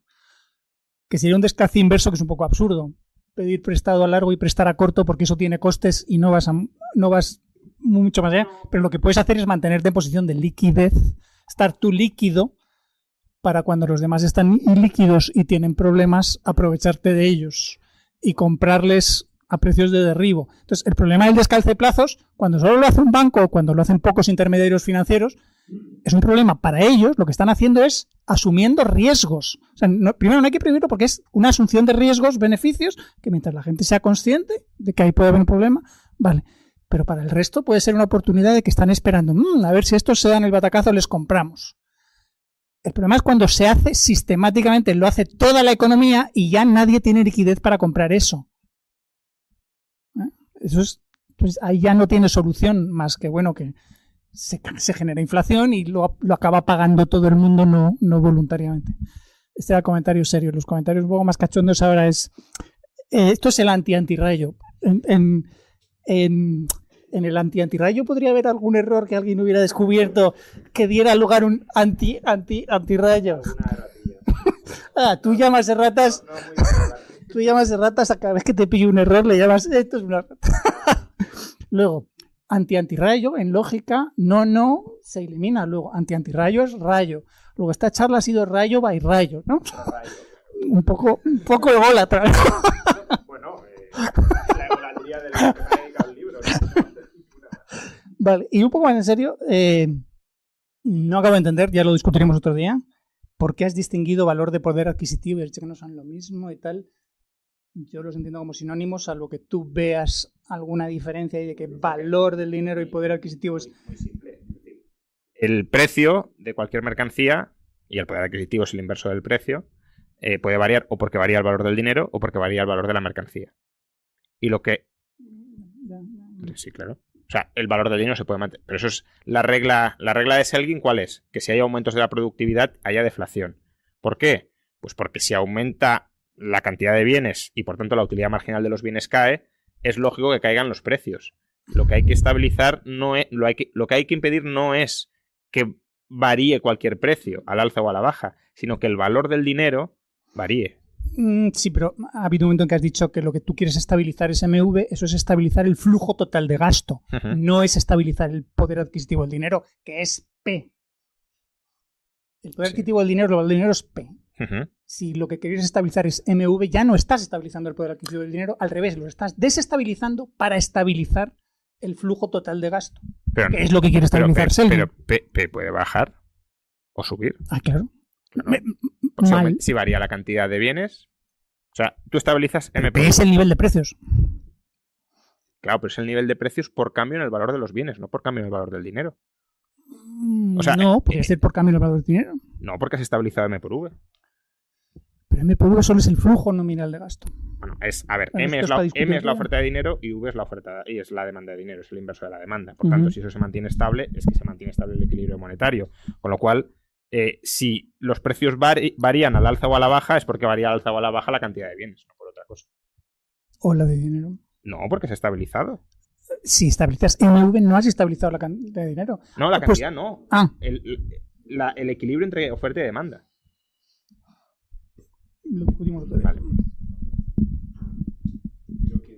que sería un descalce inverso que es un poco absurdo. Pedir prestado a largo y prestar a corto porque eso tiene costes y no vas, a- no vas mucho más allá, pero lo que puedes hacer es mantenerte en posición de liquidez, estar tú líquido para cuando los demás están ilíquidos y tienen problemas, aprovecharte de ellos y comprarles a precios de derribo. Entonces, el problema del descalce de plazos, cuando solo lo hace un banco o cuando lo hacen pocos intermediarios financieros, es un problema para ellos. Lo que están haciendo es asumiendo riesgos. O sea, no- primero no hay que prohibirlo porque es una asunción de riesgos, beneficios, que mientras la gente sea consciente de que ahí puede haber un problema, vale. Pero para el resto puede ser una oportunidad de que están esperando, "Mm, a ver si estos se dan el batacazo, les compramos. El problema es cuando se hace sistemáticamente, lo hace toda la economía y ya nadie tiene liquidez para comprar eso. Eso es, pues ahí ya no tiene solución más que, bueno, que se, se genera inflación y lo, lo acaba pagando todo el mundo, no, no voluntariamente. Este era el comentario serio. Los comentarios un poco más cachondos ahora es, eh, esto es el anti-antirrayo. En, en, en, en el anti-antirrayo podría haber algún error que alguien hubiera descubierto que diera lugar a un anti-anti-antirrayo. ah, tú llamas de ratas. Tú llamas de ratas a cada vez que te pillo un error, le llamas esto es una rata. Luego, anti-antirrayo, en lógica, no, no, se elimina. Luego, anti-antirrayo es rayo. Luego, esta charla ha sido rayo by rayo, ¿no? un poco, un poco ególatra. Bueno, la egolatría de la que dedica el libro. Vale, y un poco más en serio, eh, no acabo de entender, ya lo discutiremos otro día, por qué has distinguido valor de poder adquisitivo y has dicho que no son lo mismo y tal. Yo los entiendo como sinónimos, salvo que tú veas alguna diferencia y de que valor del dinero y poder adquisitivo es... El precio de cualquier mercancía, y el poder adquisitivo es el inverso del precio, eh, puede variar o porque varía el valor del dinero o porque varía el valor de la mercancía. Y lo que... Sí, claro. O sea, el valor del dinero se puede mantener. Pero eso es la regla. La regla de Selgin, ¿cuál es? Que si hay aumentos de la productividad, haya deflación. ¿Por qué? Pues porque si aumenta la cantidad de bienes y por tanto la utilidad marginal de los bienes cae, es lógico que caigan los precios. Lo que hay que estabilizar no es, lo, hay que, lo que hay que impedir no es que varíe cualquier precio al alza o a la baja, sino que el valor del dinero varíe. Mm, Sí, pero ha habido un momento en que has dicho que lo que tú quieres estabilizar es MV, eso es estabilizar el flujo total de gasto, no es estabilizar el poder adquisitivo del dinero, que es P. El poder adquisitivo del dinero, el valor del dinero es P. Si lo que querías estabilizar es MV, ya no estás estabilizando el poder adquisitivo del dinero, al revés, lo estás desestabilizando para estabilizar el flujo total de gasto. Pero, ¿Qué es lo que quiere pero, estabilizar pero P, P puede bajar o subir. Ah, claro. O sea, Mal. si varía la cantidad de bienes. O sea, tú estabilizas M por P es el nivel de precios. Claro, pero es el nivel de precios por cambio en el valor de los bienes, no por cambio en el valor del dinero. Mm, O sea, no, podría ser por cambio del valor del dinero. No porque has estabilizado M por V. Pero M por V solo es el flujo nominal de gasto. Bueno, es, a ver, Bueno, M es, la, M es oferta de dinero y V es la oferta y es la demanda de dinero, es el inverso de la demanda. Por tanto, si eso se mantiene estable, es que se mantiene estable el equilibrio monetario. Con lo cual, eh, si los precios vari- varían al alza o a la baja, es porque varía al alza o a la baja la cantidad de bienes, no por otra cosa. O la de dinero. No, porque se ha estabilizado. Si estabilizas MV, no has estabilizado la cantidad de dinero. No, la Ah, pues- cantidad no. Ah, El, la- el equilibrio entre oferta y demanda. Lo discutimos otro día. Vale.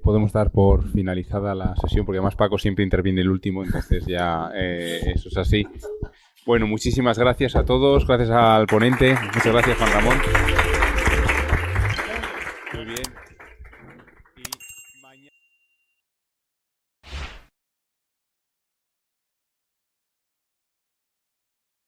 Podemos dar por finalizada la sesión, porque además Paco siempre interviene el último, entonces ya eh, eso es así. Bueno, muchísimas gracias a todos, gracias al ponente, muchas gracias Juan Ramón.